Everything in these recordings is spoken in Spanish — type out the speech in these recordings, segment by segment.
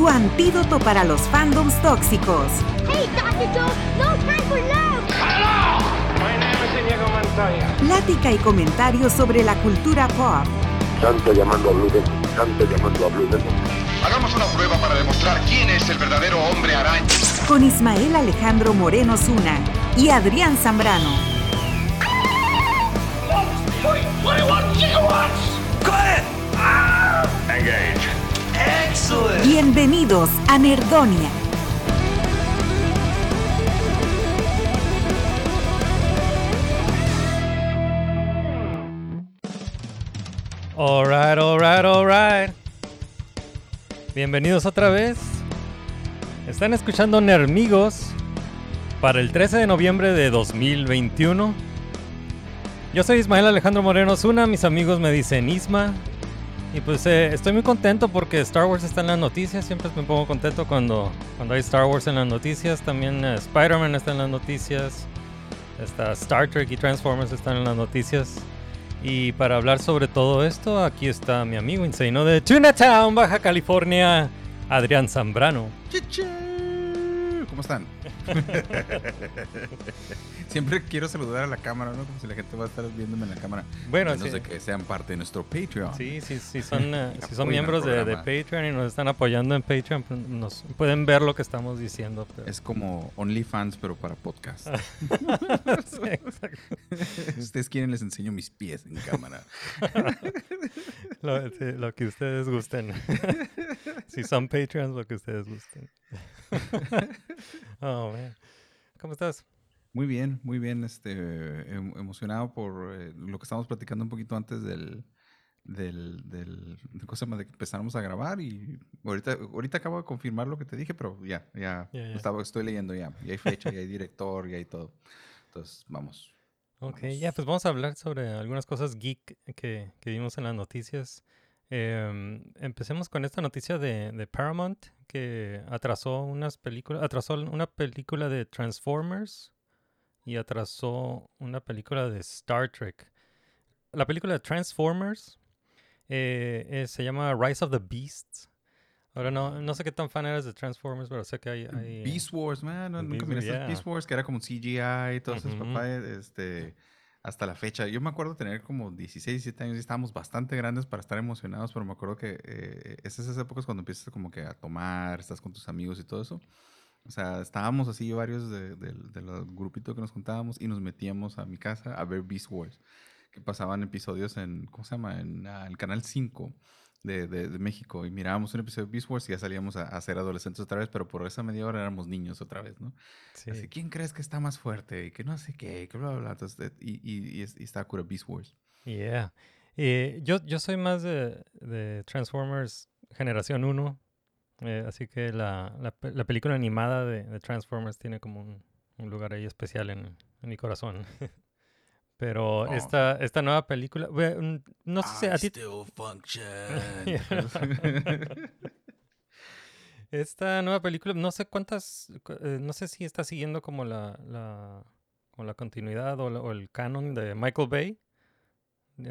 Tu antídoto para los fandoms tóxicos. Hey, Dr. Joe, no time for love. Plática y comentarios sobre la cultura pop. Santo llamando a Blue Demon, Santo llamando a Blue Demon. Hagamos una prueba para demostrar quién es el verdadero hombre araña. Con Ismael Alejandro Moreno Zuna y Adrián Zambrano. Bienvenidos a Nerdonia. Alright, alright, alright. Bienvenidos otra vez. Están escuchando Nermigos para el 13 de noviembre de 2021. Yo soy Ismael Alejandro Moreno Zuna, mis amigos me dicen Isma. Y pues eh, estoy muy contento porque Star Wars está en las noticias. Siempre me pongo contento cuando, cuando hay Star Wars en las noticias. También eh, Spider-Man está en las noticias. Está Star Trek y Transformers están en las noticias. Y para hablar sobre todo esto, aquí está mi amigo Insano de Tunatown, Baja California, Adrián Zambrano. ¿Cómo están? Siempre quiero saludar a la cámara, ¿no? Como si la gente va a estar viéndome en la cámara. Bueno, sí. de que sean parte de nuestro Patreon. Sí, sí, sí son, eh, si son miembros de. Patreon y nos están apoyando en Patreon, pues, nos pueden ver lo que estamos diciendo. pero- Es como OnlyFans, pero para podcast. Sí, exacto. si ustedes quieren, les enseño mis pies en cámara. lo, sí, lo que ustedes gusten. si son Patreons, lo que ustedes gusten. oh, man. ¿Cómo estás? Muy bien, muy bien. Este, em- emocionado por eh, lo que estábamos platicando un poquito antes del. Del, del de, ¿cómo se llama? de que empezáramos a grabar y ahorita, ahorita acabo de confirmar lo que te dije, pero ya, ya. Estaba, estoy leyendo ya, ya hay fecha, ya hay director, ya hay todo. Entonces, vamos. Ok, Vamos. ya, pues vamos a hablar sobre algunas cosas geek que, que vimos en las noticias. Em, empecemos con esta noticia de, de Paramount que atrasó unas películas, atrasó una película de Transformers y atrasó una película de Star Trek. La película de Transformers eh, eh, se llama Rise of the Beasts. Ahora no, no sé qué tan fan eres de Transformers, pero sé que hay... hay, eh, Beast Wars, man. ¿no? Nunca miraste yeah. Beast Wars, que era como CGI y eso, Ujú. papá. Este, hasta la fecha. Yo me acuerdo tener como 16, 17 años y estábamos bastante grandes para estar emocionados, pero me acuerdo que eh, es esas épocas cuando empiezas como que a tomar, estás con tus amigos y todo eso. O sea, estábamos así varios de, de, de los grupitos que nos juntábamos y nos metíamos a mi casa a ver Beast Wars, que pasaban episodios en, ¿cómo se llama? En ah, el canal 5 de, de, México y mirábamos un episodio de Beast Wars y ya salíamos a, a ser adolescentes otra vez, pero por esa media hora éramos niños otra vez, ¿no? sí. Así, ¿quién crees que está más fuerte? Y que no sé qué, que bla, bla, bla. Entonces, eh, y, y, y, y está cura Beast Wars. Yeah. Eh, yo, yo soy más de, de Transformers Generación 1. Eh, así que la, la, pe- la película animada de, de Transformers tiene como un, un lugar ahí especial en, en mi corazón. Pero Oh. esta, esta nueva película, no sé si a ti... Esta nueva película, no sé cuántas, cu- eh, no sé si está siguiendo como la, la, como la continuidad o, la- o el canon de Michael Bay.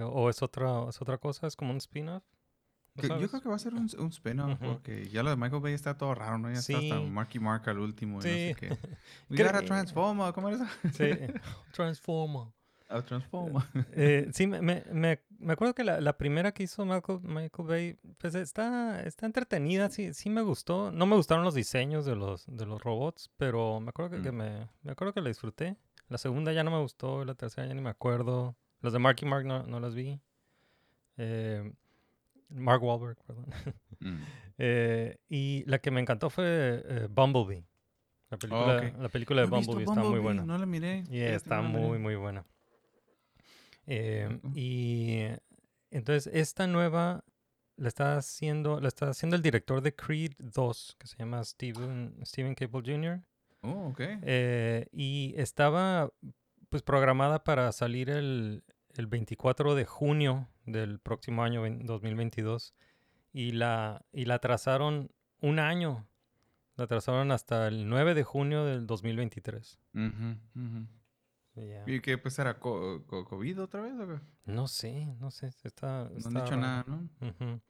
O es otra, es otra cosa, es como un spin-off. ¿No Que yo creo que va a ser un, un spin-off, Ujú. porque ya lo de Michael Bay está todo raro, ¿no? Ya está hasta Sí. Marky Mark al último y no sé Sí. qué. We Creo- gotta transforma, ¿cómo era eso? Sí, Transformer. A transforma. Eh, sí, me, me, me, acuerdo que la, la primera que hizo Michael, Michael Bay, pues está, está entretenida, sí, sí me gustó. No me gustaron los diseños de los, de los robots, pero me acuerdo que, que Mm. me, me acuerdo que la disfruté. La segunda ya no me gustó, la tercera ya ni me acuerdo. Los de Marky Mark no, no las vi. Eh, Mark Wahlberg, perdón. Mm. Eh, y la que me encantó fue eh, Bumblebee. La película, la película de No Bumblebee está muy buena. No la miré. Y fíjate, está no la miré. muy, muy buena. Eh, y entonces esta nueva, le está haciendo, le está haciendo el director de Creed 2, que se llama Steven, Steven Cable Jr. Oh, ok. Eh, y estaba pues programada para salir el, el 24 de junio del próximo año vein- 2022 y la y la atrasaron un año. La atrasaron hasta el 9 de junio del 2023. Ujú, ujú. Y ya. ¿Y qué pues era co- co- COVID otra vez o qué? No sé, no sé, está, No han está dicho raro. nada, ¿no? Ujú.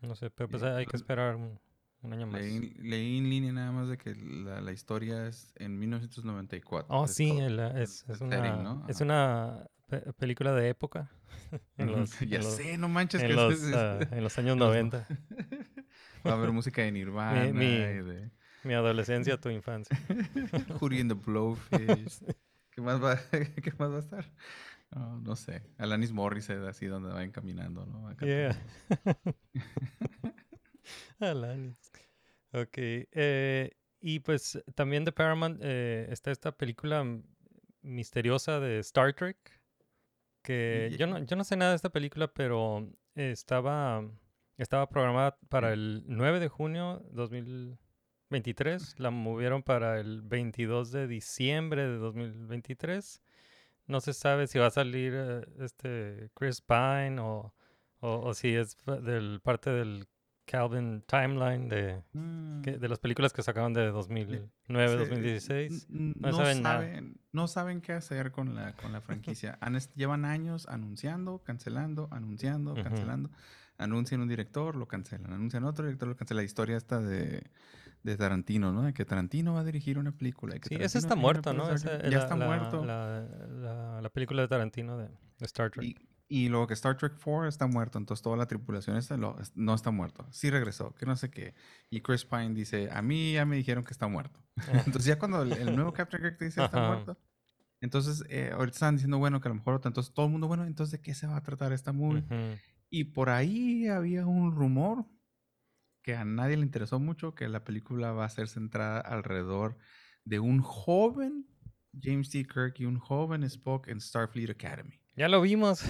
No sé, pero pues Ya, hay que esperar un, un año más. Leí, leí en línea nada más de que la, la historia es en 1994. Oh, es sí, el, es, es setting, una, ¿no? es una pe- película de época. en los, ya en los- sé, no manches en que los, es- es- ah, en los años en los no- 90. Va a haber música de Nirvana mi- y de Mi adolescencia, tu infancia. Hootie and the Blowfish. ¿Qué más va, ¿Qué más va a estar? No, no sé. Alanis Morissette, así donde vayan caminando, ¿no? Acá Yeah. Alanis. Ok. eh, y pues también de Paramount eh, está esta película misteriosa de Star Trek. Que yo no, yo no sé nada de esta película, pero estaba, estaba programada para el 9 de junio 2023. La movieron para el 22 de diciembre de 2023. No se sabe si va a salir eh, este Chris Pine o, o, o si es del parte del Calvin Timeline de, Mm, que- de las películas que sacaron de 2009, se- 2016. n- no No, saben nada. no saben qué hacer con la, con la franquicia. Han llevan años anunciando, cancelando, anunciando, cancelando. Anuncian un director, lo cancelan. Anuncian otro director, lo cancelan. La historia esta de, de Tarantino, ¿no? De que Tarantino va a dirigir una película. que Sí, ese está va a dirigir muerto, una ¿no? Ese- ya la- está la- muerto. La, la- la película de Tarantino de, de Star Trek. Y, y luego que Star Trek 4 está muerto, entonces toda la tripulación está, lo- no está muerto. Sí regresó, que no sé qué. Y Chris Pine dice, a mí ya me dijeron que está muerto. entonces ya cuando el, el nuevo Captain Kirk te dice está muerto, entonces eh, ahorita están diciendo, bueno, que a lo mejor. Entonces todo el mundo, bueno, entonces ¿de qué se va a tratar esta movie? Ujú. Y por ahí había un rumor que a nadie le interesó mucho, que la película va a ser centrada alrededor de un joven James T. Kirk y un joven Spock en Starfleet Academy. Ya lo vimos.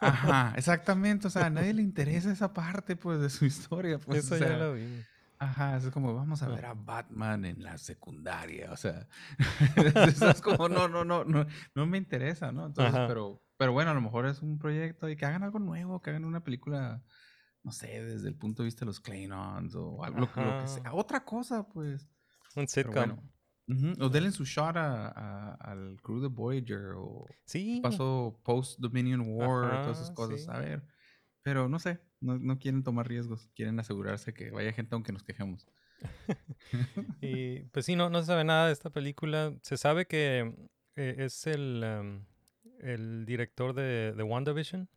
Ajá, exactamente. O sea, a nadie le interesa esa parte, pues, de su historia. Pues, Eso o ya lo vimos. Ajá, es como, vamos a Ah. ver a Batman en la secundaria. O sea, eso es como, no, no, no, no, no me interesa, ¿no? Entonces, Ajá. pero, pero bueno, a lo mejor es un proyecto y que hagan algo nuevo, que hagan una película, no sé, desde el punto de vista de los Klingons o algo, lo, que- lo que sea. Otra cosa, pues. Un sitcom. bueno. Ujú, O denle su shot a, a- al crew de Voyager o Sí. pasó post Dominion War, todas esas cosas. sí. A ver. Pero no sé, no, no quieren tomar riesgos, quieren asegurarse que vaya gente aunque nos quejemos. Y pues sí, no, no se sabe nada de esta película. Se sabe que eh, es el, el director de, de WandaVision,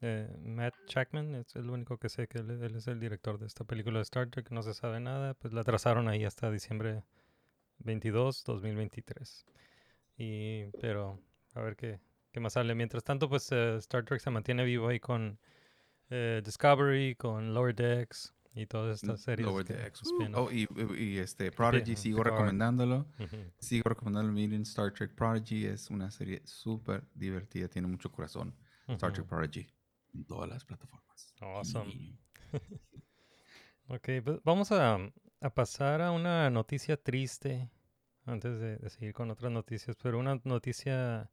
eh, Matt Jackman, es el único que sé que él, él es el director de esta película de Star Trek. No se sabe nada, pues la trazaron ahí hasta diciembre 22, 2023. Y, pero a ver qué, qué más sale. Mientras tanto, pues eh, Star Trek se mantiene vivo ahí con eh, Discovery, con Lower Decks y todas estas series. Lower Decks. Oh, y, y este Prodigy, Pi- sigo Picard. recomendándolo. Ujú. Sigo recomendando Miren Star Trek Prodigy. Es una serie súper divertida, tiene mucho corazón. Star Trek. Prodigy. En todas las plataformas. Awesome. Ok, pues vamos a, a pasar a una noticia triste antes de, de seguir con otras noticias, pero una noticia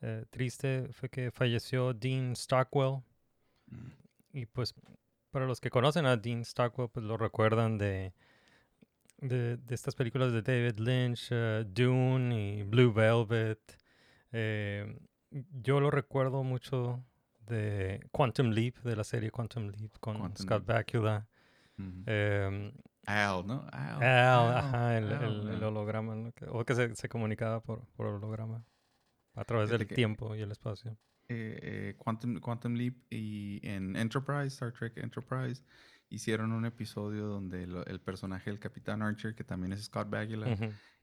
eh, triste fue que falleció Dean Stockwell Mm. y pues para los que conocen a Dean Stockwell pues lo recuerdan de, de, de estas películas de David Lynch, eh, Dune y Blue Velvet. Eh, yo lo recuerdo mucho de Quantum Leap, de la serie Quantum Leap con Quantum Scott Leap. Bakula. Al, ¿no? Al. Al, ajá, el, Al, el- el holograma, ¿no? O que se, se comunicaba por, por holograma a través del que- tiempo y el espacio. eh, eh, Quantum, Quantum Leap y en Enterprise, Star Trek Enterprise, hicieron un episodio donde el personaje del Capitán Archer, que también es Scott Bakula,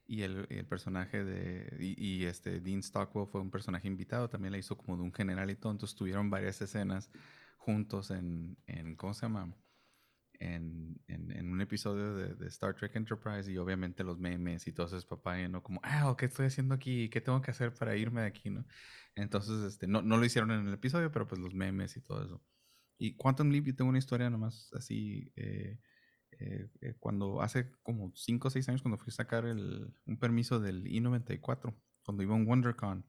y el, el personaje de. Y, y este Dean Stockwell fue un personaje invitado, también la hizo como de un general y todo. Entonces tuvieron varias escenas juntos en. en ¿Cómo se llama? En, en, en un episodio de, Star Trek Enterprise y obviamente los memes y todo eso es papá, ¿no? Como, ah, ¿qué estoy haciendo aquí? ¿Qué tengo que hacer para irme de aquí, no? Entonces, este, no, no lo hicieron en el episodio, pero pues los memes y todo eso. Y Quantum Leap, yo tengo una historia nomás así. eh, eh, eh, cuando hace como 5 o 6 años, cuando fui a sacar el- un permiso del I-94, cuando iba a un WonderCon,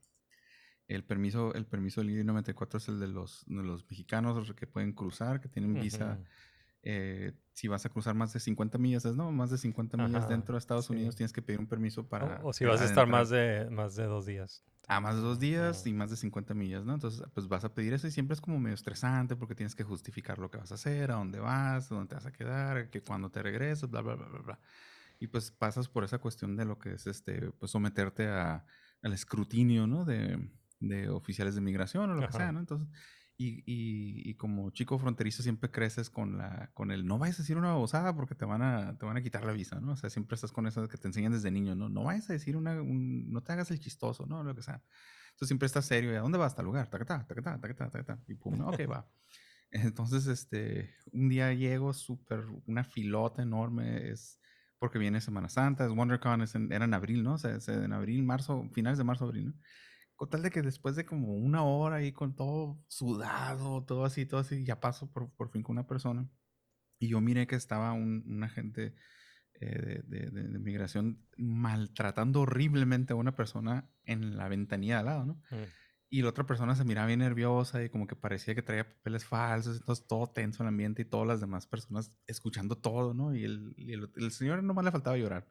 el permiso, el permiso del I-94 es el de los, los mexicanos que pueden cruzar, que tienen visa. Eh, si vas a cruzar más de 50 millas, ¿no? Más de 50 millas Ajá, dentro de Estados sí. Unidos tienes que pedir un permiso para... O, o si vas a estar adentrar. más de, más de dos días. A más de dos días Ajá. y más de 50 millas, ¿no? Entonces, pues vas a pedir eso y siempre es como medio estresante porque tienes que justificar lo que vas a hacer, a dónde vas, a dónde te vas a quedar, que cuando te regresas, bla, bla, bla, bla, bla. Y pues pasas por esa cuestión de lo que es este, pues someterte a, al escrutinio, ¿no? De, de oficiales de migración o lo que Ajá. sea, ¿no? Entonces, y, y, y como chico fronterizo siempre creces con la, con el no vayas a decir una babosada porque te van a, te van a quitar la visa, ¿no? O sea, siempre estás con eso que te enseñan desde niño, ¿no? No vayas a decir una, un- no te hagas el chistoso, ¿no? Lo que sea. Entonces siempre estás serio. ¿Y a dónde vas? Tal lugar. Tacatá, tacatá, tacatá, tacatá. Y pum, no, ok, va. Entonces, este, un día llego súper, una filota enorme, es porque viene Semana Santa, es WonderCon, es en- era en abril, ¿no? O sea, en abril, marzo, finales de marzo, abril, ¿no? Con tal de que después de como una hora ahí con todo sudado, todo así, todo así, ya paso por, por fin con una persona. Y yo miré que estaba un, un agente eh, de, de- de- migración maltratando horriblemente a una persona en la ventanilla de al lado, ¿no? Mm. Y la otra persona se miraba bien nerviosa y como que parecía que traía papeles falsos, entonces todo tenso el ambiente y todas las demás personas escuchando todo, ¿no? Y el, y el, el señor nomás le faltaba llorar.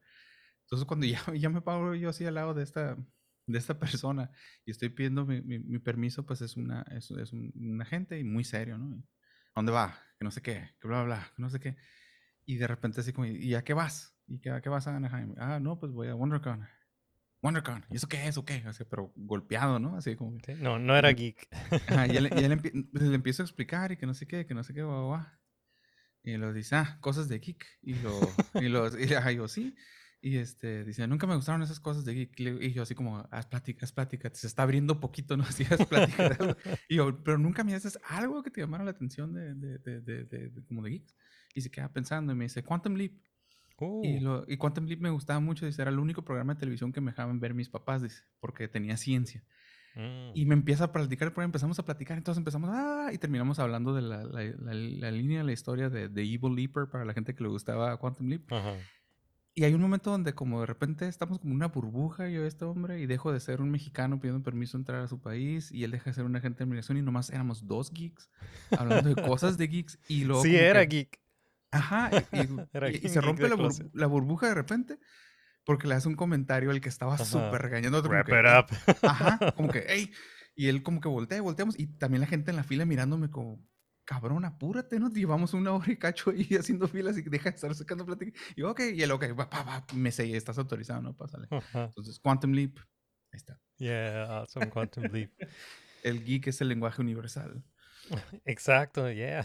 Entonces cuando ya, ya me paro yo así al lado de esta, de esta persona y estoy pidiendo mi, mi- mi permiso, pues es, una, es, es un, un agente y muy serio, ¿no? ¿A dónde va? Que no sé qué, que bla, bla, bla, que no sé qué. Y de repente así como, ¿y a qué vas? ¿Y qué, a qué vas a Anaheim? Ah, no, pues voy a WonderCon. WonderCon, ¿y eso qué es o qué? Así, pero golpeado, ¿no? Así como... Sí, No, no era geek. Ajá, y él, y él empie- pues, le empiezo a explicar y que no sé qué, que no sé qué, guau, guau. Y lo dice, ah, cosas de geek. Y lo, y lo, y ajá, yo, sí. Y este, dice, nunca me gustaron esas cosas de geek. Y Y yo así como, haz plática, haz plática, se está abriendo poquito, ¿no? Así, haz plática. de algo". y yo, pero nunca me haces algo que te llamara la atención de, de, de, de, como de geeks. Y se queda pensando y me dice, Quantum Leap. Y, Uh, lo, y Quantum Leap me gustaba mucho, dice, era el único programa de televisión que me dejaban ver mis papás, dice, porque tenía ciencia. mm. Y me empieza a platicar, pero empezamos a platicar, entonces empezamos, ah, y terminamos hablando de la, la, la- la línea, la historia de, de Evil Leaper para la gente que le gustaba Quantum Leap. Ajá. Y hay un momento donde como de repente estamos como una burbuja, yo este hombre, y dejo de ser un mexicano pidiendo permiso a entrar a su país, y él deja de ser un agente de migración, y nomás éramos dos geeks, hablando de cosas de geeks, y luego... Sí, como era que- geek. Ajá, y, y- se rompe la, bur- clase. la burbuja de repente, porque le hace un comentario al que estaba súper regañando. otro como Wrap que, it "Ey, up. Ajá, como que, hey. Y él como que voltea y volteamos. Y también la gente en la fila mirándome como, cabrón, apúrate, ¿no? Llevamos una hora y cacho ahí haciendo filas y deja de estar sacando plática. Y yo, ok, y él, ok, va, va, va, me sellé, estás autorizado, ¿no? Pásale. Ajá. Entonces, Quantum Leap, ahí está. Yeah, awesome Quantum Leap. El geek es el lenguaje universal. Exacto, yeah.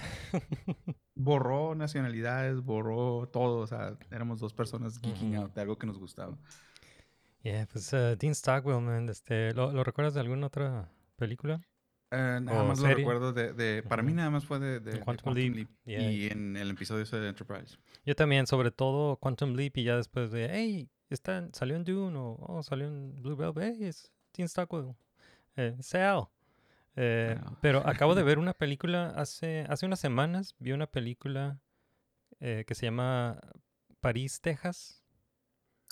Borró nacionalidades, borró todo. O sea, éramos dos personas geeking out de algo que nos gustaba. Yeah, pues uh, Dean Stockwell, man, este, ¿lo, lo recuerdas de alguna otra película? Eh, nada ¿O más lo recuerdo de, de- para mí nada más fue de, de- de Quantum Leap, Leap, yeah. y en el episodio ese de Enterprise. Yo también, sobre todo Quantum Leap y ya después de, hey, está, salió en Dune o oh, salió en Blue Velvet, hey, es Dean Stockwell, eh, Sal. Eh, Wow. Pero acabo de ver una película hace, hace unas semanas, vi una película eh, que se llama París, Texas,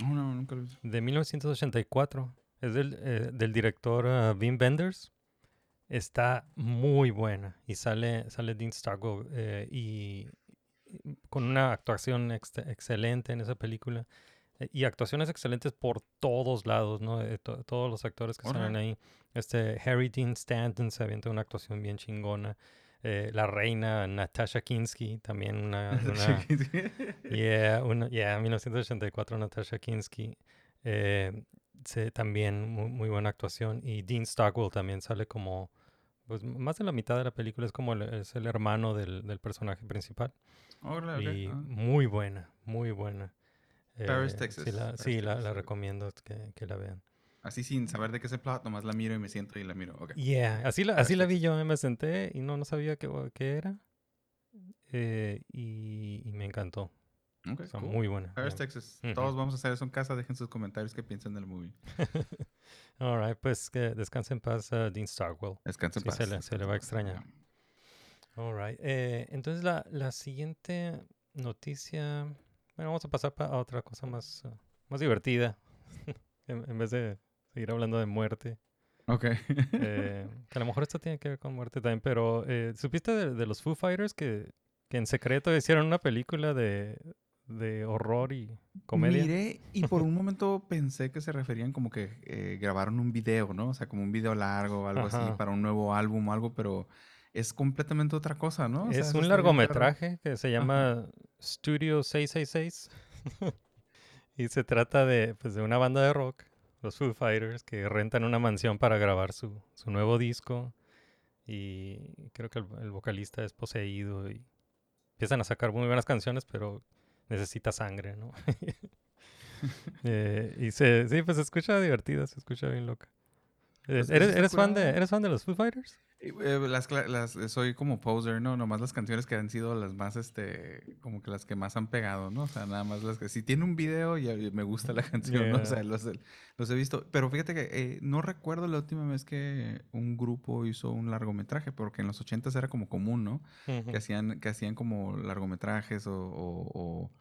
Oh, no, nunca lo vi. de 1984. Es del, del director ah, Wim Wenders. Está muy buena y sale, sale Dean Stockwell eh, y, y con una actuación ex- excelente en esa película. eh, y actuaciones excelentes por todos lados, ¿no? Eh, to- todos los actores que Órale. ahí. Este Harry Dean Stanton se avienta una actuación bien chingona. Eh, la reina Natasha Kinsky, también una, una, Yeah, una, yeah, 1984 Natasha Kinsky. eh, se- también muy, muy buena actuación. Y Dean Stockwell también sale como, pues más de la mitad de la película es como el, es el hermano del, del personaje principal. Ok, Y ah. muy buena, muy buena. Paris, Eh, Texas, Sí, la, Paris, sí, la, Texas, la ok. recomiendo que, que la vean. Así sin saber de qué es el plot, nomás la miro y me siento y la miro. Yeah, así la, Paris, así la vi yo, eh, me senté y no, no sabía qué, qué era. eh, y, y me encantó. Ok, Está cool. muy buena. Paris. Texas. Ujú. Todos vamos a hacer eso en casa. Dejen sus comentarios qué piensan del movie. All right, pues que descanse en paz uh, Dean Stockwell. Descansen Sí, en se paz. le- se le va a extrañar. All right. Eh, entonces, la, la siguiente noticia. Bueno, vamos a pasar pa- a otra cosa más, uh, más divertida. en, en vez de seguir hablando de muerte. Ok. Eh, que a lo mejor esto tiene que ver con muerte también, pero eh, ¿supiste de, de los Foo Fighters que, que en secreto hicieron una película de, de horror y comedia? Miré y por un momento pensé que se referían como que eh, grabaron un video, ¿no? O sea, como un video largo o algo así Ajá. para un nuevo álbum o algo, pero es completamente otra cosa, ¿no? O es un largometraje que se llama Studio 666 y se trata de, pues, de una banda de rock, los Foo Fighters, que rentan una mansión para grabar su, su nuevo disco y creo que el, el vocalista es poseído y empiezan a sacar muy buenas canciones, pero necesita sangre, ¿no? Eh, y se, sí, pues se escucha divertida, se escucha bien loca. Eh, Pues, ¿Eres, está eres fan de. ¿Eres fan de los Foo Fighters? Eh, eh, las, las- eh, soy como poser, ¿no? Nomás las canciones que han sido las más, este, como que las que más han pegado, ¿no? O sea, nada más las que... Si tiene un video, ya ya me gusta la canción, ¿no? O sea, los, los he visto. Pero fíjate que eh, no recuerdo la última vez que un grupo hizo un largometraje, porque en los ochentas era como común, ¿no? Que hacían, que hacían como largometrajes o... o- o-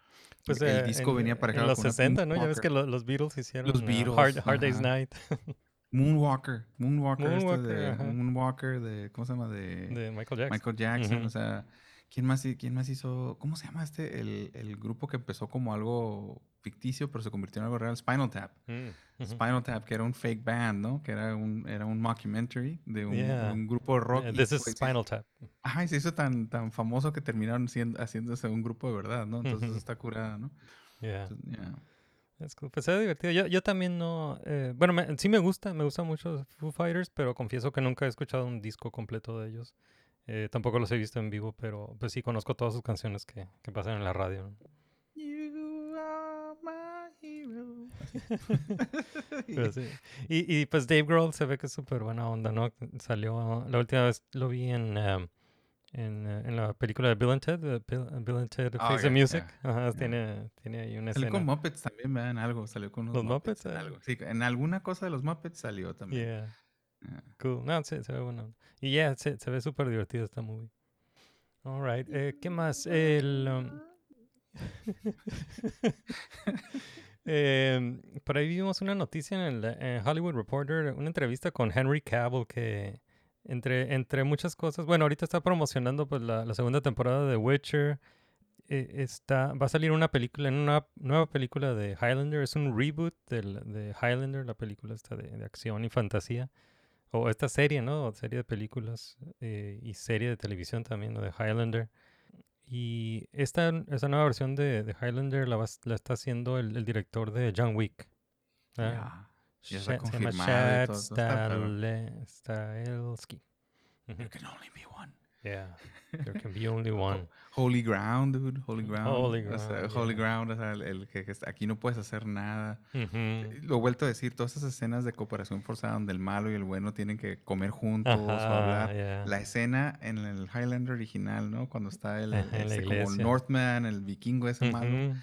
Pues el eh, disco en, venía en aparejado los con una 60, ¿no? Ya ves que lo- los Beatles hicieron uh, Beatles, Hard, Hard Day's. Night Moonwalker, Moonwalker, este Moonwalker, de, ajá. Moonwalker de, ¿cómo se llama? De, de Michael Jackson. Michael Jackson, Ujú. o sea, ¿quién más, ¿quién más hizo? ¿Cómo se llama este? El, el grupo que empezó como algo ficticio, pero se convirtió en algo real, Spinal Tap. Mm, ujú. Spinal Tap, que era un fake band, ¿no? Que era un, era un mockumentary de un, Yeah. un grupo de rock. Yeah, this is Spinal Tap. Ajá, y se hizo tan, tan famoso que terminaron siendo, haciéndose un grupo de verdad, ¿no? Entonces Ujú. está curada, ¿no? Yeah. Entonces, yeah. Es cool. Pues era divertido. Yo, yo también no. eh, bueno, me- sí me gusta, me gusta mucho Foo Fighters, pero confieso que nunca he escuchado un disco completo de ellos. Eh, tampoco los he visto en vivo, pero pues sí conozco todas sus canciones que, que pasan en la radio. ¿no? You are my hero. Pero sí. Y, y pues Dave Grohl se ve que es súper buena onda, ¿no? Salió, la última vez lo vi en, um, en, eh, en la película de Bill and Ted, de Bill, Bill and Ted Face the ya, Music. ya, Ajá, ya. Tiene, tiene ahí una Salió escena. con Muppets también, ¿verdad? En algo, salió con unos ¿Los Muppets? en Ah. algo. Sí, en alguna cosa de los Muppets salió también. Yeah, Ah. cool. No, se, se ve bueno. Y ya, se, se ve súper divertido esta movie. All right. eh, ¿Qué más? El... um, Em, por ahí vimos una noticia en el en Hollywood Reporter, una entrevista con Henry Cavill que entre, entre muchas cosas, bueno, ahorita está promocionando pues la, la segunda temporada de Witcher. eh, está, va a salir una película, una nueva película de Highlander, es un reboot del- de Highlander, la película esta de, de acción y fantasía. O esta serie, ¿no? Serie de películas eh, y serie de televisión también, ¿no? De Highlander. Y esta, esta nueva versión de, de Highlander la, va está haciendo el, director de John Wick. Ya está se todo, Stahelski. There can only be one. Yeah, there can be only one. Holy ground, dude. Holy ground. Holy o sea, ground, holy ground, o sea, el, el que, aquí no puedes hacer nada. Ujú. Eh, Lo he vuelto a decir, todas esas escenas de cooperación forzada donde el malo y el bueno tienen que comer juntos o hablar. yeah. La escena en el Highlander original, ¿no? Cuando está el, este, como el iglesia. Northman, el vikingo ese malo,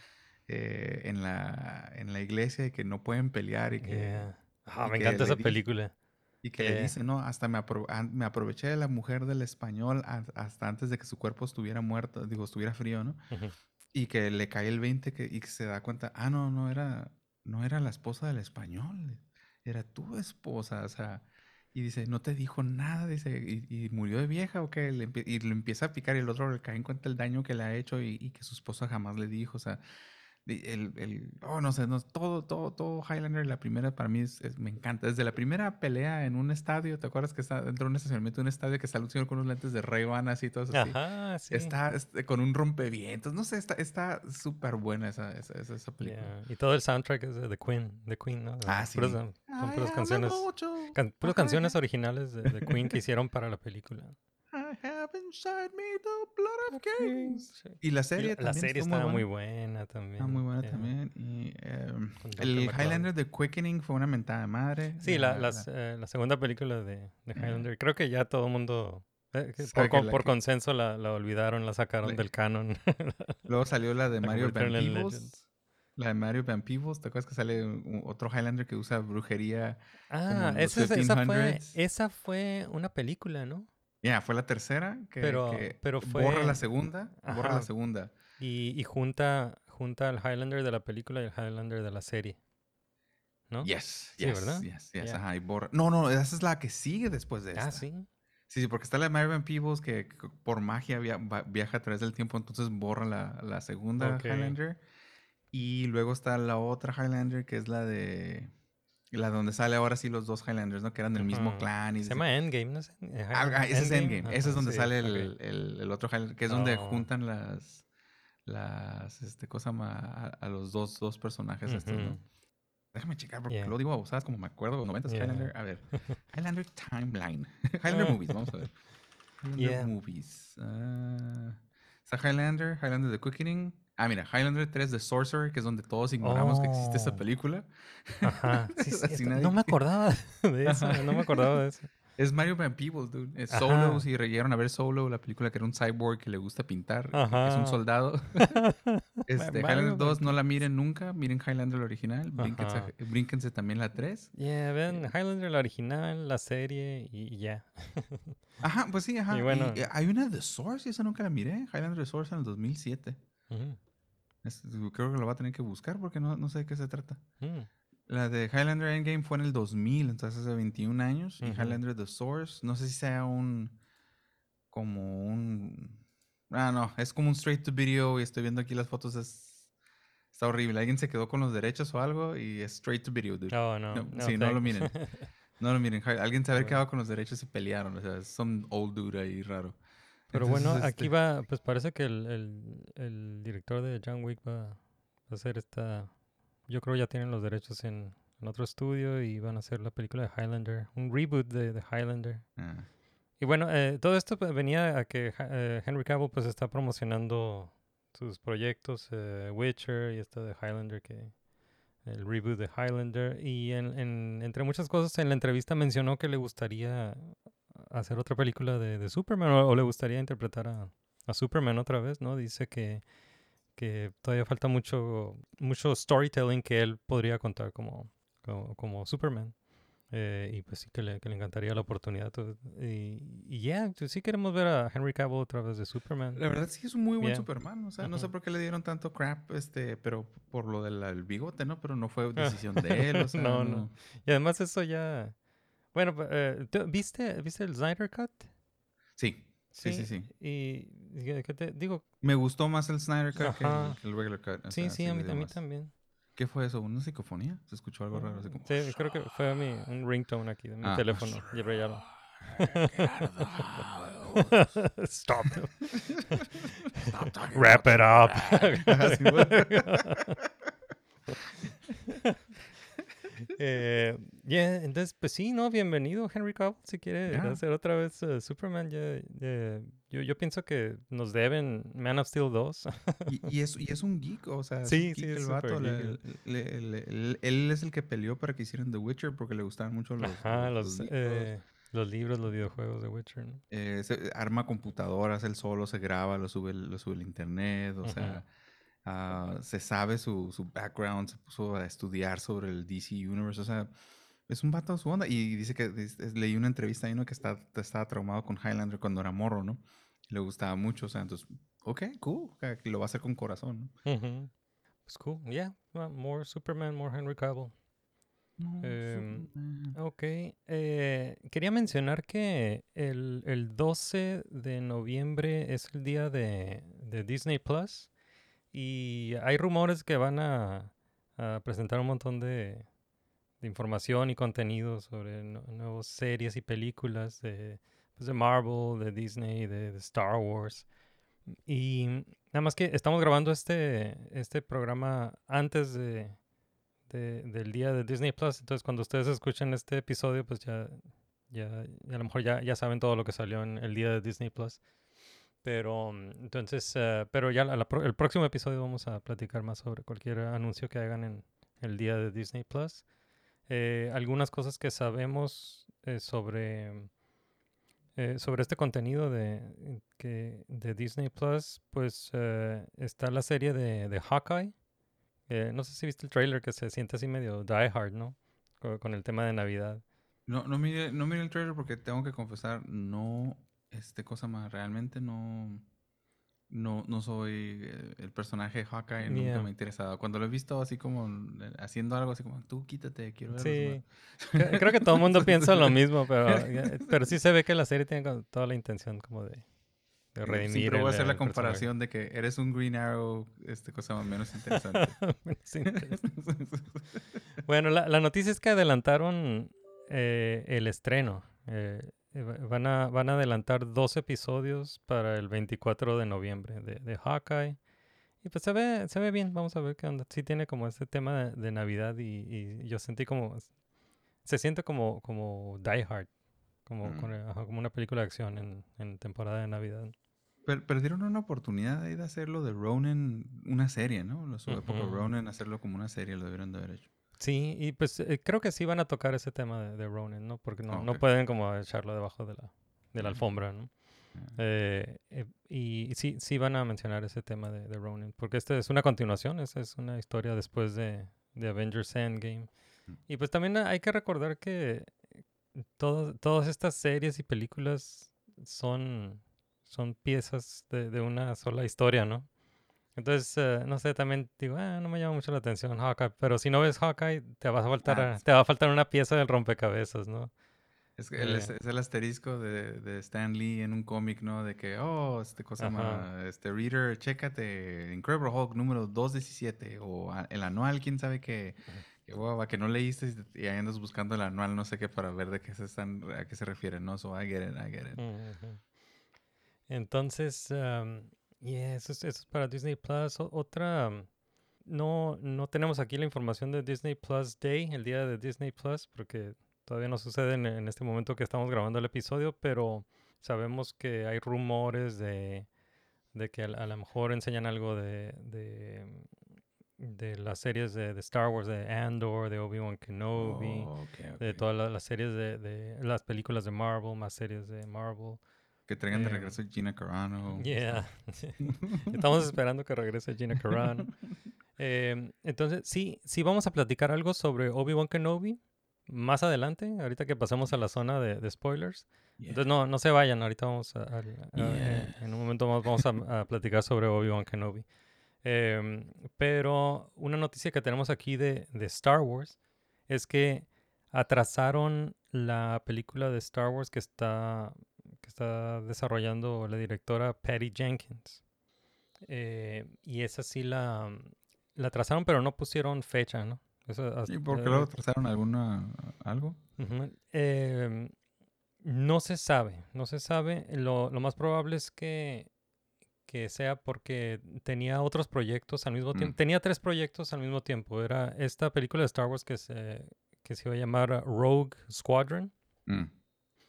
eh, en, la, en la iglesia y que no pueden pelear y que, yeah. Ah, y me que encanta esa película. y que Yeah. le dice, no, hasta me, apro- me aproveché de la mujer del español hasta antes de que su cuerpo estuviera muerto, digo, estuviera frío, ¿no? Ujú. Y que le cae el 20 que, y que se da cuenta, ah, no, no era, no era la esposa del español, era tu esposa, o sea, y dice, no te dijo nada, dice, ¿y, y murió de vieja o qué? Le y le empieza a picar y el otro le cae en cuenta el daño que le ha hecho y, y que su esposa jamás le dijo, o sea, el, el- oh, no sé, no, todo, todo, todo Highlander, la primera para mí es, es- me encanta. Desde la primera pelea en un estadio, ¿te acuerdas que está dentro de un estacionamiento de un estadio que sale un señor con unos lentes de Ray-Ban así, todos así? Ajá, sí. Está este, con un rompevientos. No sé, está está súper buena esa, esa, esa, esa película. Yeah, Y todo el soundtrack es de The Queen, The Queen, ¿no? Ah, sí. puras- son puras canciones, can- puras canciones originales de, de Queen que hicieron para la película. I have inside me the blood of kings. Sí. Y la Y serie la, la también serie estuvo estaba muy buena. también. Está muy buena yeah. también. Y Dr. el. Highlander de Quickening fue una mentada de madre. Sí, la, La- la- eh, la segunda película de, de Yeah. Highlander. Creo que ya todo el mundo, eh, por, la consenso la, la olvidaron, la sacaron del canon. Luego salió la de La Mario Van Peebles. La de Mario Van Peebles. ¿Te acuerdas que sale un- otro Highlander que usa brujería? ah, en los esa, es- esa, fue, 1500s. esa fue una película, ¿no? Ya, fue la tercera que, Pero- que pero borra la segunda, borra la segunda. Y, y junta, junta al Highlander de la película y el Highlander de la serie. ¿No? Yes, Sí, yes, ¿verdad? yes, yes, ajá, y borra. No, no, esa es la que sigue después de esta. Ah, sí. Sí, sí, porque está la de Marion Peebles que por magia via- viaja a través del tiempo, entonces borra la, la segunda. Highlander. Y luego está la otra Highlander que es la de. La donde sale ahora sí los dos Highlanders, ¿no? Que eran del mismo clan. Y Se llama Endgame, ¿no? es? Ah, ese es Endgame. Ese es donde sí, sale el, el- el otro Highlander, que es donde Oh. juntan las. Las. Este, cosa a, a los dos, dos personajes estos, ¿no? Déjame checar porque Yeah. lo digo abusadas como me acuerdo. 90s Yeah. Highlander. A ver. Highlander Timeline. Highlander. Movies, vamos a ver. Highlander Yeah. Movies. Está Highlander, Highlander The Quickening. Ah, mira, Highlander 3 The Sorcerer, que es donde todos ignoramos que existe esa película. Ajá. Sí, nadie- No me acordaba de eso. Ajá. No me acordaba de eso. Es Mario Van Peebles, dude. Es Ajá. Solo, si llegaron a ver Solo, la película que era un cyborg que le gusta pintar, que es Ajá. un soldado. este, Highlander Van 2 no la miren nunca, miren Highlander la original, brínquense, Ajá. brínquense también la 3. Yeah, ven, Highlander, la original, la serie y ya. Ajá, pues sí, ajá. Y bueno- eh, hay una de Source, y esa nunca la miré, Highlander The Source en el 2007. Ujú. Es- creo que lo va a tener que buscar porque no, no sé de qué se trata. Mm. La de Highlander Endgame fue en el 2000, entonces hace 21 años. Y. Highlander The Source, no sé si sea un. Como un. Ah, no, es como un straight to video. Y estoy viendo aquí las fotos, es. Está horrible. Alguien se quedó con los derechos o algo y es straight to video, dude. Oh, no. No, no, sí, no lo miren. No lo miren. Alguien se había quedado con los derechos y pelearon. O sea, es some old dude ahí raro. Pero Entonces, bueno, aquí este, va, pues parece que el, el, el director de John Wick va a hacer esta. Yo creo ya tienen los derechos en, en otro estudio y van a hacer la película de Highlander, un reboot de, de Highlander. ah, Y bueno, eh, todo esto pues, venía a que eh, Henry Cavill pues está promocionando sus proyectos, eh, Witcher y esto de Highlander, que el reboot de Highlander. Y en, en- entre muchas cosas en la entrevista mencionó que le gustaría hacer otra película de, de Superman o, o le gustaría interpretar a, a Superman otra vez, ¿no? Dice que, que todavía falta mucho, mucho storytelling que él podría contar como, como, como Superman. Eh, y pues sí que le, que le encantaría la oportunidad. Y, y ya, pues sí queremos ver a Henry Cavill otra vez de Superman. La verdad sí es un muy buen Yeah. Superman. O sea, no sé por qué le dieron tanto crap, este, pero por lo del el bigote, ¿no? Pero no fue decisión de él. O sea, No, no. Y además eso ya... Bueno, eh, ¿tú- ¿viste, ¿viste el Snyder Cut? Sí, sí, sí, sí. Y, y ¿qué te digo? Me gustó más el Snyder Cut que el, Ajá. que el regular cut. sí, sea, sí, a mí, a mí también. ¿Qué fue eso? ¿Una psicofonía? ¿Se escuchó algo raro? Así como... Sí, creo que fue mi, un ringtone aquí de mi Ah. teléfono. Y ya lo- Stop. Wrap it up. Eh, yeah, entonces, pues sí, ¿no? Bienvenido, Henry Cavill, si quiere hacer otra vez eh, Superman. ya- ya- yo, yo pienso que nos deben Man of Steel 2. y, y es, y es un geek, o sea, Sí, sí, el vato. súper le- geek. le- le- él, es el que peleó para que hicieran The Witcher porque le gustaban mucho los, Ajá, los, libros. eh, los libros, los videojuegos de Witcher, ¿no? Eh, se- arma computadoras, él solo se graba, lo sube, lo sube al internet, o sea, ah, se sabe su, su background, se puso a estudiar sobre el DC Universe, o sea, es un vato de su onda. Y dice que es- es- leí una entrevista ahí, uno que está, estaba traumado con Highlander cuando era morro, ¿no? Le gustaba mucho, o sea, entonces, ok, cool, lo va a hacer con corazón, ¿no? Ujú. Pues cool, yeah. well, more Superman, more Henry Cavill. No, Em, Superman. Ok, eh, quería mencionar que el, el 12 de noviembre es el día de, de Disney Plus y hay rumores que van a, a presentar un montón de, información y contenido sobre nu- nuevas series y películas de, pues, de Marvel, de Disney, de, de Star Wars. Y nada más que estamos grabando este, este programa antes de, de- del día de Disney Plus. Entonces, cuando ustedes escuchen este episodio, pues ya, ya, a lo mejor ya, ya saben todo lo que salió en el día de Disney Plus. Pero entonces, eh, pero ya el próximo episodio vamos a platicar más sobre cualquier anuncio que hagan en el día de Disney Plus. Eh, algunas cosas que sabemos eh, sobre eh, sobre este contenido de, que, de Disney Plus, pues está la serie de, de Hawkeye. No sé si viste el trailer que se siente así medio Die Hard, ¿no? Co- Con, el tema de Navidad. No, no mire, no mire el trailer porque tengo que confesar, no este cosa más, realmente no, no, no soy eh, el personaje de Hawkeye, nunca Yeah. me ha interesado. Cuando lo he visto así como eh, haciendo algo así como, tú quítate, quiero ver Sí. Cre- Creo que todo el mundo piensa lo mismo, pero, pero sí se ve que la serie tiene toda la intención como de, de redimir. Siempre voy a hacer la personaje. comparación de que eres un Green Arrow, este cosa más menos interesante. Sí, interesante. Bueno, la, la noticia es que adelantaron eh, el estreno. Eh, eh, van, a, van a adelantar dos episodios para el 24 de noviembre de, de Hawkeye. Y pues se ve, se ve bien, vamos a ver qué onda. Sí tiene como este tema de, de Navidad y, y yo sentí como... Se siente como, como Die Hard, como, Mm. con- ajá, como una película de acción en, en temporada de Navidad. Per- perdieron una oportunidad ahí de hacerlo de Ronin una serie, ¿no? Lo su época Ujú. Ronin, hacerlo como una serie, lo debieron de haber hecho. Sí, y pues eh, creo que sí van a tocar ese tema de, de Ronin, ¿no? Porque no, no pueden como echarlo debajo de la, de la alfombra, ¿no? Ah. Eh, eh, y y sí, sí van a mencionar ese tema de, de Ronin, porque esta es una continuación, esa es una historia después de, de Avengers Endgame. Mm. Y pues también hay que recordar que todas todas estas series y películas son, son piezas de, de una sola historia, ¿no? Entonces, eh, no sé, también digo, ah, no me llama mucho la atención Hawkeye, pero si no ves Hawkeye, te va a faltar, Ah, te va a faltar una pieza del rompecabezas, ¿no? Es, que el, es, Eh. es el asterisco de, de Stan Lee en un cómic, ¿no? De que, oh, este cosa más, este reader, chécate Incredible Hulk número 217 o a- el anual, quién sabe qué, que, guava, que no leíste y- ahí andas buscando el anual, no sé qué, para ver de qué se están, a qué se refieren, ¿no? So I get it, I get it. Entonces, um, yeah, eso es, eso es para Disney Plus. O- otra, um, no, no tenemos aquí la información de Disney Plus Day, el día de Disney Plus, porque todavía no sucede en, en este momento que estamos grabando el episodio, pero sabemos que hay rumores de, de que a, a lo mejor enseñan algo de, de, de las series de, de Star Wars, de Andor, de Obi-Wan Kenobi Oh, de todas la- las series de las películas de Marvel, más series de Marvel. Que traigan de eh, regreso Gina Carano. Yeah. Estamos esperando que regrese Gina Carano. Em, entonces, sí, sí vamos a platicar algo sobre Obi-Wan Kenobi más adelante, ahorita que pasamos a la zona de, de spoilers. Yeah. Entonces, no, no se vayan, ahorita vamos a, a- a- eh, Yeah. en un momento más vamos a, a platicar sobre Obi-Wan Kenobi. Em, pero una noticia que tenemos aquí de, de Star Wars es que atrasaron la película de Star Wars que está, que está desarrollando la directora Patty Jenkins. Eh, y esa sí la, la atrasaron, pero no pusieron fecha, ¿no? Eso hasta- ¿Y por qué luego trazaron alguna, algo? Em, no se sabe, no se sabe. Lo, lo más probable es que, que sea porque tenía otros proyectos al mismo tiempo. Mm. Tenía tres proyectos al mismo tiempo. Era esta película de Star Wars que se, que se iba a llamar Rogue Squadron. Mm,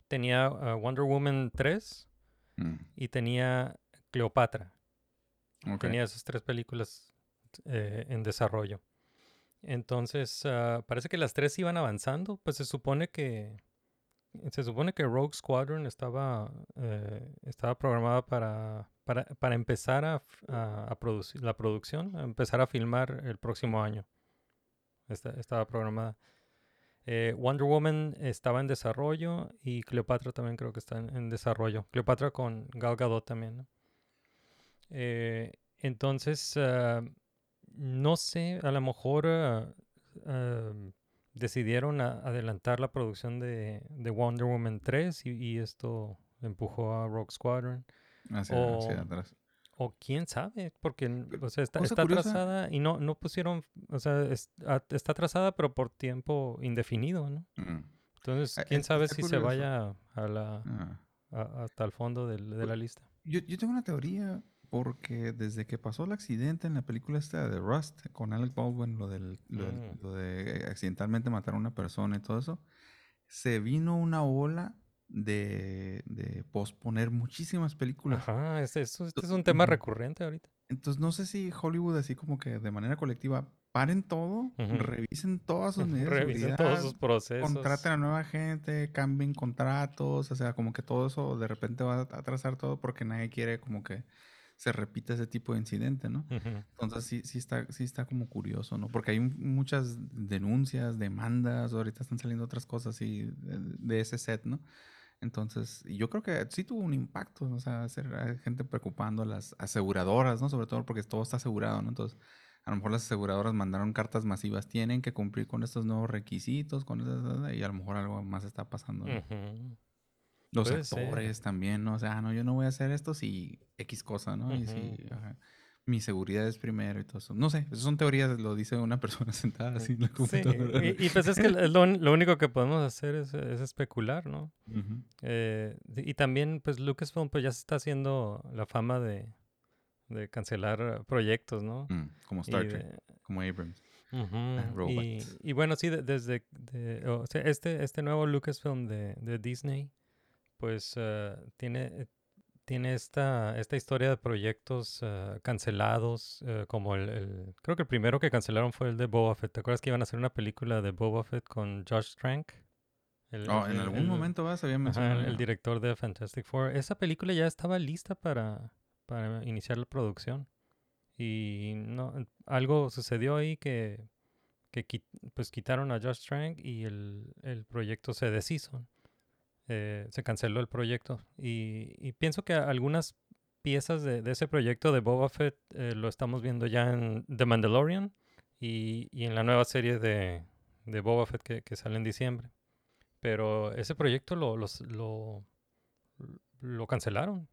Tenía uh, Wonder Woman 3 mm, y tenía Cleopatra. Tenía esas tres películas eh, en desarrollo. Entonces, ah, parece que las tres iban avanzando. Pues se supone que. Se supone que Rogue Squadron estaba, eh, estaba programada para, para, para empezar a, f- a- a producir la producción, a empezar a filmar el próximo año. Esta- estaba programada. Eh, Wonder Woman estaba en desarrollo y Cleopatra también creo que está en, en desarrollo. Cleopatra con Gal Gadot también, ¿no? Eh, entonces, ah, no sé, a lo mejor ah, ah, decidieron a- adelantar la producción de, de Wonder Woman 3 y, y esto empujó a Rogue Squadron. Hacia, o- hacia atrás. O quién sabe, porque n- o sea, está, está atrasada y no, no pusieron, o sea, es- a- está atrasada pero por tiempo indefinido, ¿no? Mm, Entonces, Ah, quién es- sabe si se vaya a la, ah. a- hasta el fondo de la lista. Yo, yo tengo una teoría porque desde que pasó el accidente en la película esta de Rust con Alec Baldwin, lo, del, lo, Mm. lo de accidentalmente matar a una persona y todo eso, se vino una ola de, de posponer muchísimas películas. Ajá, este, este es un tema recurrente ahorita. Entonces no sé si Hollywood así como que de manera colectiva paren todo, revisen todas sus medidas Revisen todos sus procesos. contraten a nueva gente, cambien contratos, o sea, como que todo eso de repente va a atrasar todo porque nadie quiere como que se repita ese tipo de incidente, ¿no? Entonces sí, sí está, sí está como curioso, ¿no? Porque hay muchas denuncias, demandas, ahorita están saliendo otras cosas así de, de ese set, ¿no? Entonces, y yo creo que sí tuvo un impacto, ¿no? o sea, hacer gente preocupando a las aseguradoras, ¿no? Sobre todo porque todo está asegurado, ¿no? Entonces, a lo mejor las aseguradoras mandaron cartas masivas, tienen que cumplir con estos nuevos requisitos, con esas- y a lo mejor algo más está pasando. ¿no? Los Puede ser. actores también, ¿no? O sea, "Ah, no, yo no voy a hacer esto si X cosa, ¿no? Y si ajá, mi seguridad es primero y todo eso. No sé, son teorías, lo dice una persona sentada así en la Sí, y, y pues es que lo, lo único que podemos hacer es, es especular, ¿no? Eh, y también, pues Lucasfilm pues ya se está haciendo la fama de, de cancelar proyectos, ¿no? Mm, como Y Star Trek, de- como Abrams. Ah, Y, robots. y bueno, sí, de- desde de- o sea, este, este nuevo Lucasfilm de, Disney, pues eh, tiene, tiene esta, esta historia de proyectos eh, cancelados, eh, como el, el- creo que el primero que cancelaron fue el de Boba Fett. ¿Te acuerdas que iban a hacer una película de Boba Fett con Josh Trank? El- Oh, el- en algún momento vas, había mencionado. el, director de Fantastic Four. Esa película ya estaba lista para, para iniciar la producción. Y no, algo sucedió ahí que, que pues quitaron a Josh Trank y el, el proyecto se deshizo. Eh, se canceló el proyecto. Y, y pienso que algunas piezas de, de ese proyecto de Boba Fett eh, lo estamos viendo ya en The Mandalorian y, y en la nueva serie de, de Boba Fett que, que sale en diciembre. Pero ese proyecto lo, los- lo, lo cancelaron.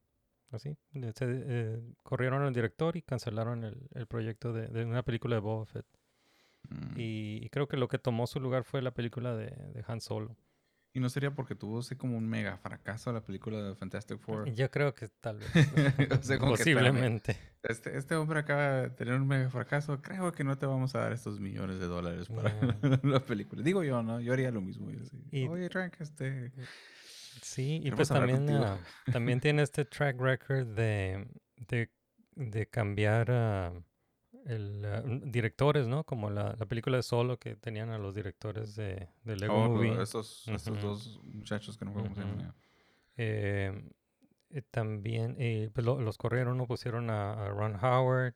Así. se, eh, corrieron al director y cancelaron el, el proyecto de, de una película de Boba Fett. Mm. Y, y creo que lo que tomó su lugar fue la película de, de Han Solo. Y no sería porque tuvo así como un mega fracaso la película de Fantastic Four. Yo creo que tal vez. O sea, como que, espérame, posiblemente. Este, este hombre acaba de tener un mega fracaso. Creo que no te vamos a dar estos millones de dólares para No. la película. Digo yo, ¿no? Yo haría lo mismo. yo así, Y- Oye, Trank, este... Sí, y pues también, ah, también tiene este track record de, de, de cambiar ah, el, directores, ¿no? Como la, la película de Solo que tenían a los directores de, de Lego Oh, Movie. estos, dos muchachos que no llaman. Ujú. Eh, eh, también eh, pues lo- los corrieron, ¿no? Pusieron a, a Ron Howard.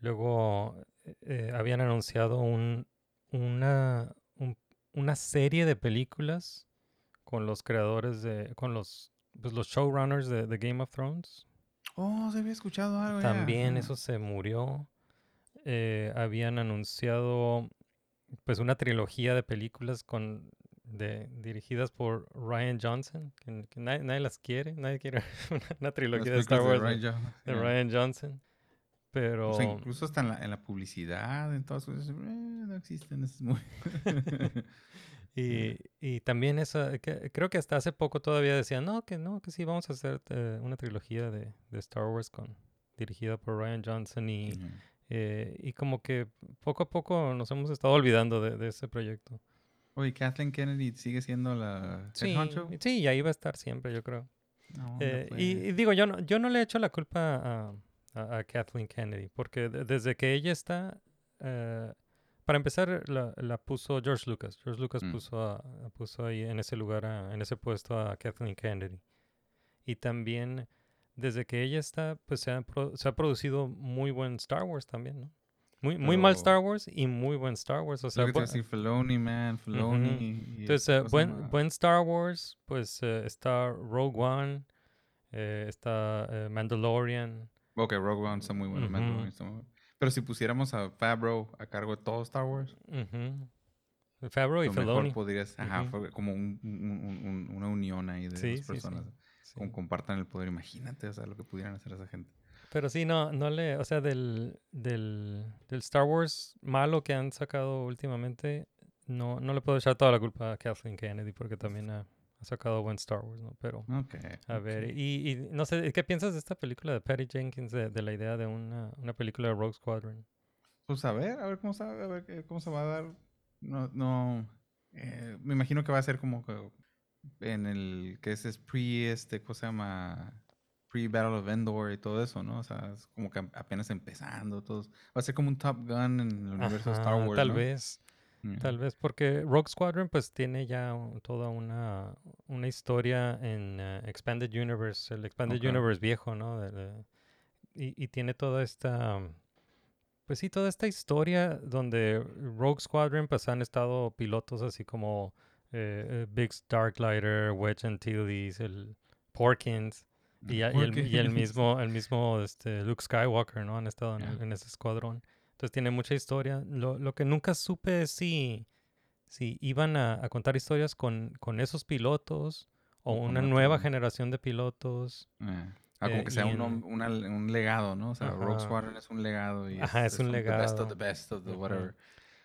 Luego eh, habían anunciado un, una, un- una serie de películas con los creadores de, con los, pues los showrunners de, de Game of Thrones. Oh, se había escuchado algo También eso se murió. Eh, habían anunciado pues una trilogía de películas con de, dirigidas por Ryan Johnson, que, que nadie, nadie las quiere, nadie quiere una, trilogía de Star Wars de Ryan Johnson, de ya. Ryan Johnson. Pero O sea, incluso hasta en la, en la publicidad, en todas cosas, eh, no existen. eso es muy... Y, y también que- creo que hasta hace poco todavía decían, no, que no, que sí, vamos a hacer eh, una trilogía de, de Star Wars con, dirigida por Ryan Johnson y. eh, y como que poco a poco nos hemos estado olvidando de, de ese proyecto. Oye, Kathleen Kennedy sigue siendo la head Sí, honcho? sí, y ahí va a estar siempre, yo creo. No, Eh, y, pues. y digo, yo no, yo no le echo la culpa a, a- a Kathleen Kennedy, porque de- desde que ella está, eh, para empezar, la, la puso George Lucas. George Lucas Mm. puso, a- a- puso ahí en ese lugar, a- en ese puesto a Kathleen Kennedy. Y también, desde que ella está, pues se ha, pro- se ha producido muy buen Star Wars también, ¿no? Muy, muy mal Star Wars y muy buen Star Wars. O sea, lo que te Filoni, man, Filoni. y- entonces, eh, ¿cómo se buen, buen Star Wars, pues eh, está Rogue One, eh, está Mandalorian. Ok, Rogue One está muy bueno. Ujú. Mandalorian está muy bueno. Pero si pusiéramos a Favreau a cargo de todo Star Wars, ujú. Favreau y lo mejor Filoni. podrías... Ajá, como un- un- un- un- una unión ahí de Sí, dos sí, sí, personas. Sí. Como compartan el poder. Imagínate, o sea, lo que pudieran hacer esa gente. Pero sí, no, no le, o sea, del, del, del Star Wars malo que han sacado últimamente, no, no le puedo echar toda la culpa a Kathleen Kennedy porque también ha, ha sacado buen Star Wars, ¿no? Pero, Ok. a ver, ok. y, y no sé, ¿qué piensas de esta película de Patty Jenkins, de, de la idea de una, una película de Rogue Squadron? Pues a ver, a ver cómo, está, a ver cómo se va a dar. No, no. eh, me imagino que va a ser como en el que es pre, este, ¿cómo se llama? Pre-Battle of Endor y todo eso, ¿no? O sea, es como que apenas empezando. Todos. Va a ser como un Top Gun en el universo de Star Wars. Tal ¿no? vez. Yeah. Tal vez porque Rogue Squadron pues tiene ya toda una, una historia en eh, Expanded Universe, el Expanded. Universe viejo, ¿no? De- de- y, y tiene toda esta, pues sí, toda esta historia donde Rogue Squadron pues han estado pilotos así como eh, eh, Biggs Darklighter, Wedge Antilles, el Porkins y, y el, y el mismo, el mismo este, Luke Skywalker, ¿no? Han estado en, Ya. el- en ese escuadrón. Entonces tiene mucha historia. Lo, lo que nunca supe es si, si iban a, a contar historias con, con esos pilotos o una nueva generación de pilotos. Eh, ah, como Eh, que sea un, en- una- un legado, ¿no? O sea, Rogue Ajá. Squadron es un legado. Y Ajá, es un son The best legado. of the best of the whatever.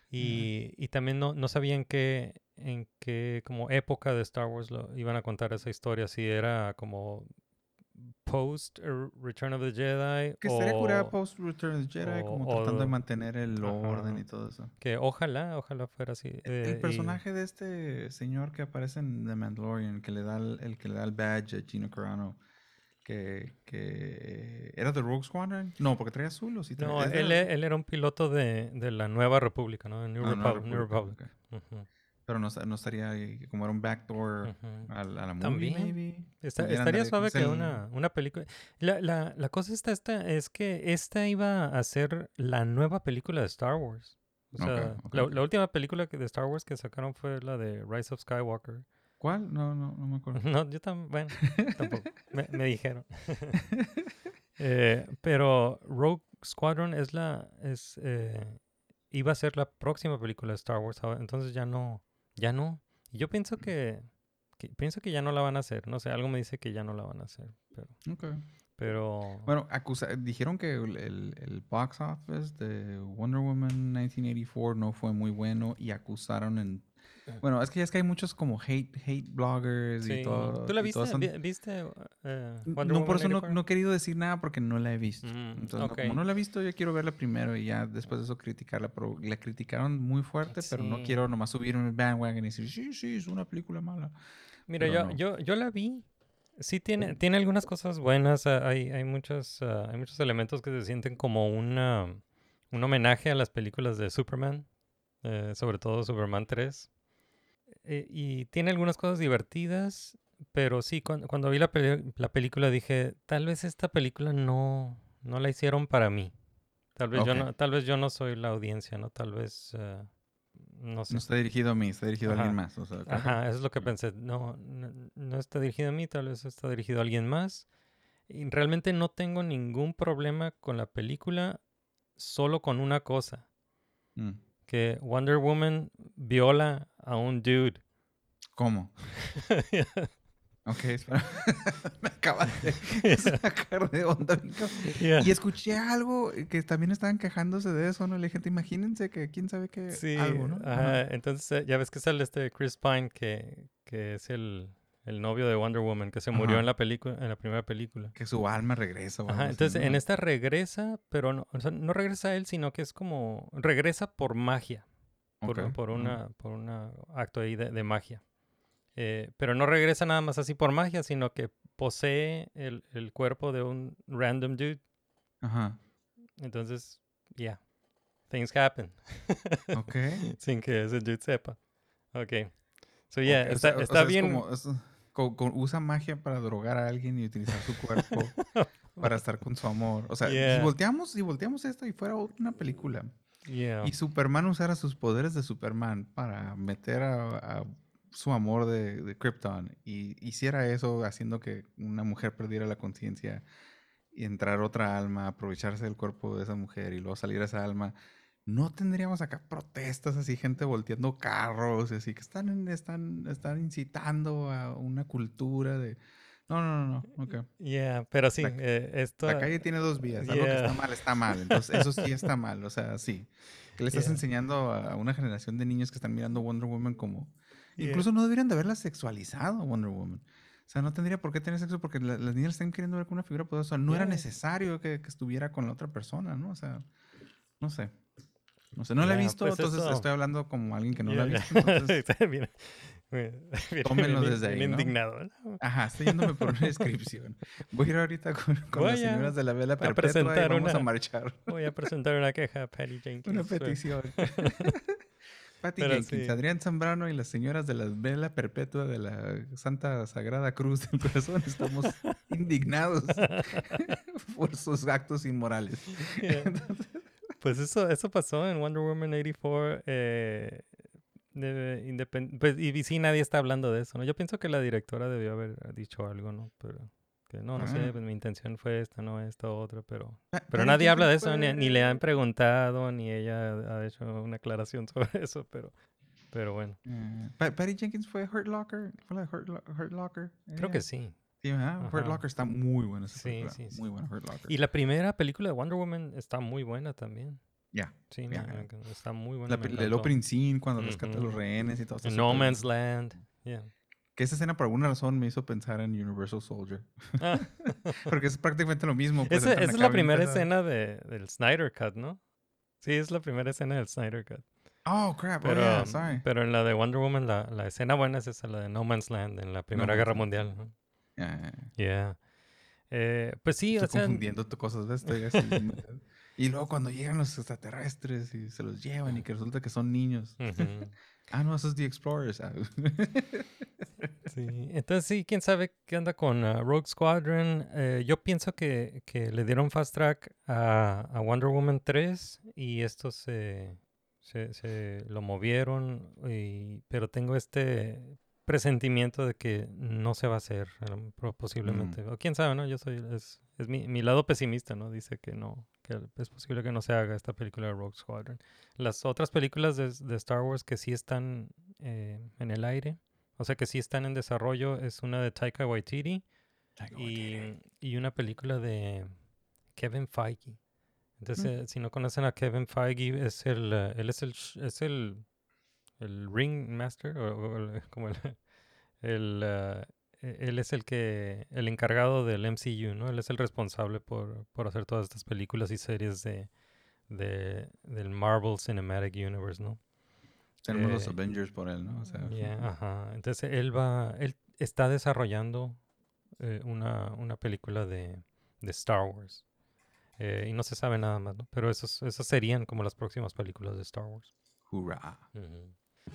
Y, y también no, no sabía en qué, en qué como época de Star Wars lo iban a contar esa historia, si era como post eh, Return of the Jedi Que estaría curada post Return of the Jedi, o- como o tratando de mantener el orden y todo eso. que ojalá, ojalá fuera así. El- eh, el y- personaje de este señor que aparece en The Mandalorian, que le da el, el que le da el badge a Gino Carano, que, que era de Rogue Squadron. No, porque traía azul o sí traía- no, él, e- él era un piloto de, de la Nueva República, ¿no? De New, Ah, no, Republic, New Republic. Pero no, no estaría como era un backdoor ujú. a, la- a la movie, También. maybe. Está- estaría suave que una, una película. La, la, la cosa está esta, es que esta iba a ser la nueva película de Star Wars. O sea, ok, la, ok. la última película que- de Star Wars que sacaron fue la de Rise of Skywalker. ¿Cuál? No, no, no me acuerdo. No, yo también, bueno, tampoco. Me, me dijeron. Eh, pero Rogue Squadron es la, es, eh, iba a ser la próxima película de Star Wars. Entonces ya no, ya no. Y yo pienso que, que- pienso que ya no la van a hacer. No sé, algo me dice que ya no la van a hacer. Pero, pero Bueno, acusa- dijeron que el, el- el box office de Wonder Woman 1984 no fue muy bueno y acusaron en... Bueno, es que ya es que hay muchos como hate, hate bloggers sí. y todo. ¿Tú la viste? son- ¿Viste eh, no, por eso no, 84? no he querido decir nada porque no la he visto. Mm, Entonces, no, como no la he visto, yo quiero verla primero y ya después de eso criticarla. Pero la criticaron muy fuerte, pero no quiero nomás subir un bandwagon y decir, sí, sí, es una película mala. Mira, yo, no. yo, yo la vi. Sí tiene, tiene algunas cosas buenas. ah, Hay, hay, muchos, ah, hay muchos elementos que se sienten como una, un homenaje a las películas de Superman. eh, sobre todo Superman 3. Eh, y tiene algunas cosas divertidas. Pero sí, cuan- cuando, vi la, peli- la película dije, tal vez esta película no, no la hicieron para mí. Tal vez, yo no, tal vez yo no soy la audiencia, ¿no? Tal vez, eh, no sé. No está dirigido a mí, está dirigido a alguien más. O sea, ok. Ajá, eso es lo que pensé. No, no, no está dirigido a mí, tal vez está dirigido a alguien más. Y realmente no tengo ningún problema con la película, solo con una cosa, Mm. Que Wonder Woman viola a un dude. ¿Cómo? Ok, espera. Me acabas de sacar de onda. Yeah. Y escuché algo que también estaban quejándose de eso, ¿no? Le dije, imagínense que quién sabe qué Sí, algo, ¿no? ajá, entonces ya ves que sale este Chris Pine, que, que es el, el novio de Wonder Woman, que se murió Ajá. en la película, en la primera película. Que su alma regresa. Ajá, así, entonces ¿no? en esta regresa, pero no, o sea, no regresa él, sino que es como, regresa por magia, por, por una, por un acto ahí de, de magia. Eh, pero no regresa nada más así por magia, sino que posee el, el cuerpo de un random dude. Ajá. Entonces, yeah, things happen, Ok. sin que ese dude sepa. Ok. So yeah, Ok, o está, o está es bien. como- es- usa magia para drogar a alguien y utilizar su cuerpo para estar con su amor. O sea, Yeah. si volteamos, si volteamos esto y fuera una película yeah. y Superman usara sus poderes de Superman para meter a, a su amor de, de Krypton y hiciera eso haciendo que una mujer perdiera la conciencia y entrar otra alma, aprovecharse del cuerpo de esa mujer y luego salir esa alma, no tendríamos acá protestas así, gente volteando carros, así que están, están, están incitando a una cultura de... No, no, no, no, ok. Yeah, pero sí, La- eh, esto... La calle tiene dos vías. Algo que está mal, está mal. Entonces, eso sí está mal. O sea, sí. Que le estás Yeah. enseñando a una generación de niños que están mirando Wonder Woman como... Incluso no deberían de haberla sexualizado, Wonder Woman. O sea, no tendría por qué tener sexo porque la- las niñas están queriendo ver con una figura poderosa. No era Yeah. necesario que, que estuviera con la otra persona, ¿no? O sea, no sé. No sé, no la he visto, pues entonces eso- estoy hablando como alguien que no Yeah, la ha visto. Entonces, bien- bien- bien- Tómenlo bien- desde ahí, ¿no? indignado. ¿no? Ajá, estoy yéndome por una descripción. Voy a ir ahorita con, con las a- señoras de la vela a perpetua y vamos a una- marchar. Voy a presentar una queja a Patty Jenkins. Una petición. Patty Pero Jenkins, sí. Adrián Zambrano y las señoras de la vela perpetua de la Santa Sagrada Cruz del Corazón estamos indignados por sus actos inmorales. Yeah. Pues eso, eso pasó en Wonder Woman 84. eh, de pues, y sí, nadie está hablando de eso, ¿no? Yo pienso que la directora debió haber dicho algo, ¿no? Pero que no, no sé, Ah. pues mi intención fue esta, no esta, otra, pero... Pa- Pero Patty nadie habla de eso, ni, ni le han preguntado, ni ella ha hecho una aclaración sobre eso, pero, pero bueno, Patty Jenkins fue Hurt Locker. ¿Fue la Hurt, Hurt Locker? creo que sí. Sí. Hurt. Locker está muy buena. esa Sí, película, sí, sí. Muy buena Hurt Locker. Y la primera película de Wonder Woman está muy buena también. Ya. Sí, me- Ya. me enc- está muy buena. La el opening scene cuando rescata a los rehenes y todo eso. No Man's. Land. yeah. Que esa escena por alguna razón me hizo pensar en Universal Soldier. Ah, Porque es prácticamente lo mismo. pues, esa, es la primera escena de, del Snyder Cut, ¿no? Sí, es la primera escena del Snyder Cut. Oh, crap. Pero, oh, yeah, sorry. pero en la de Wonder Woman, la, la escena buena es esa, la de No Man's Land, en la Primera Man's Guerra. Mundial. ¿no? Ya. Yeah. Eh, pues sí, Estoy o sea, confundiendo cosas, así, me- y luego cuando llegan los extraterrestres y se los llevan y que resulta que son niños. ujú. Ah, no, esos es The Explorers. ah. Sí, entonces sí, quién sabe qué anda con ah, Rogue Squadron. Eh, yo pienso que, que le dieron fast track a, a Wonder Woman 3 y esto se, se, se lo movieron, y- pero tengo este presentimiento de que no se va a hacer pro- posiblemente. O quién sabe, ¿no? Yo soy, es, es mi, mi lado pesimista, ¿no? Dice que no, que es posible que no se haga esta película de Rogue Squadron. Las otras películas de, de Star Wars que sí están eh, en el aire, o sea que sí están en desarrollo, es una de Taika Waititi y, y una película de Kevin Feige. Entonces, eh, si no conocen a Kevin Feige, es el, eh, él es el, es el, el ring master, o, o como el, eh, e- él es el que, el encargado del MCU, ¿no? Él es el responsable por, por hacer todas estas películas y series de, de, del Marvel Cinematic Universe, ¿no? Tenemos los Eh, Avengers por él, ¿no? O sea, Yeah, ajá. Entonces él va, él está desarrollando eh, una, una película de, de Star Wars. Eh, y no se sabe nada más, ¿no? Pero esos, esas serían como las próximas películas de Star Wars. hurra.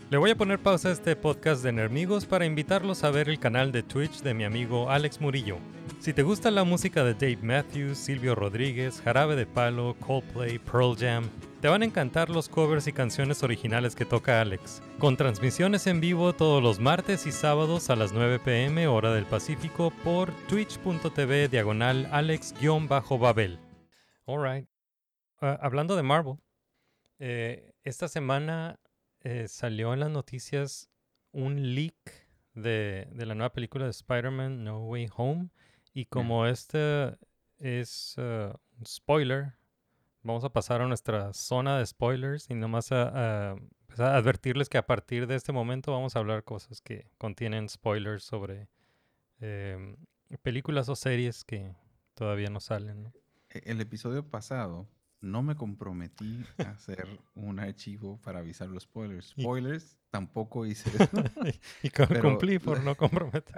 Le voy a poner pausa a este podcast de Nermigos para invitarlos a ver el canal de Twitch de mi amigo Alex Murillo. Si te gusta la música de Dave Matthews, Silvio Rodríguez, Jarabe de Palo, Coldplay, Pearl Jam, te van a encantar los covers y canciones originales que toca Alex. Con transmisiones en vivo todos los martes y sábados a las 9 pm hora del Pacífico por twitch.tv diagonal alex-babel. Alright. Ah, hablando de Marvel, eh, esta semana eh, salió en las noticias un leak de, de la nueva película de Spider-Man No Way Home. Y como este es uh, un spoiler, vamos a pasar a nuestra zona de spoilers y nomás a, a- pues, a advertirles que a partir de este momento vamos a hablar cosas que contienen spoilers sobre em, películas o series que todavía no salen. ¿no? E- El episodio pasado no me comprometí a hacer un archivo para avisar los spoilers. Y- Spoilers, tampoco hice eso. y Pero cumplí por no comprometer.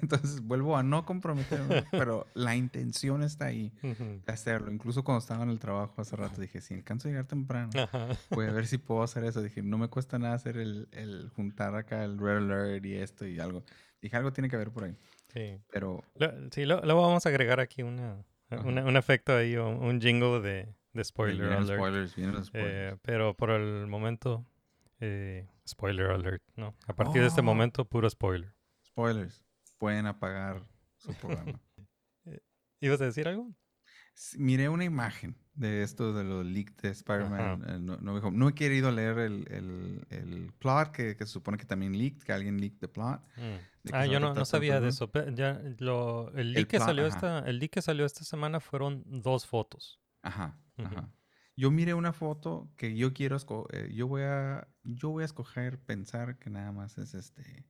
Entonces vuelvo a no comprometerme, pero la intención está ahí de hacerlo. Incluso cuando estaba en el trabajo hace rato dije, si alcanzo a llegar temprano, voy a ver si puedo hacer eso. Dije, no me cuesta nada hacer el, el juntar acá el red alert y esto y algo. Dije, algo tiene que ver por ahí. Sí. Pero Lo- sí, lo- luego vamos a agregar aquí una, un efecto ahí, un jingle de, de spoiler vienen alert. spoilers, vienen los spoilers. Eh, pero por el momento, eh, spoiler alert, ¿no? A partir de este Oh. momento, puro spoiler. Spoilers. Pueden apagar su programa. ¿Ibas a decir algo? Miré una imagen de esto de los leaks de Spider-Man. eh, no, no. No he querido leer el, el, el plot, que, que se supone que también leaked, que alguien leaked the plot. Mm. ¿De qué Ah, yo no, sabía de eso. Ya, lo, el El leak que plot, salió ajá. esta, el leak que salió esta semana fueron dos fotos. Ajá. Ajá. Yo miré una foto que yo quiero esco- eh, yo voy a yo voy a escoger pensar que nada más es este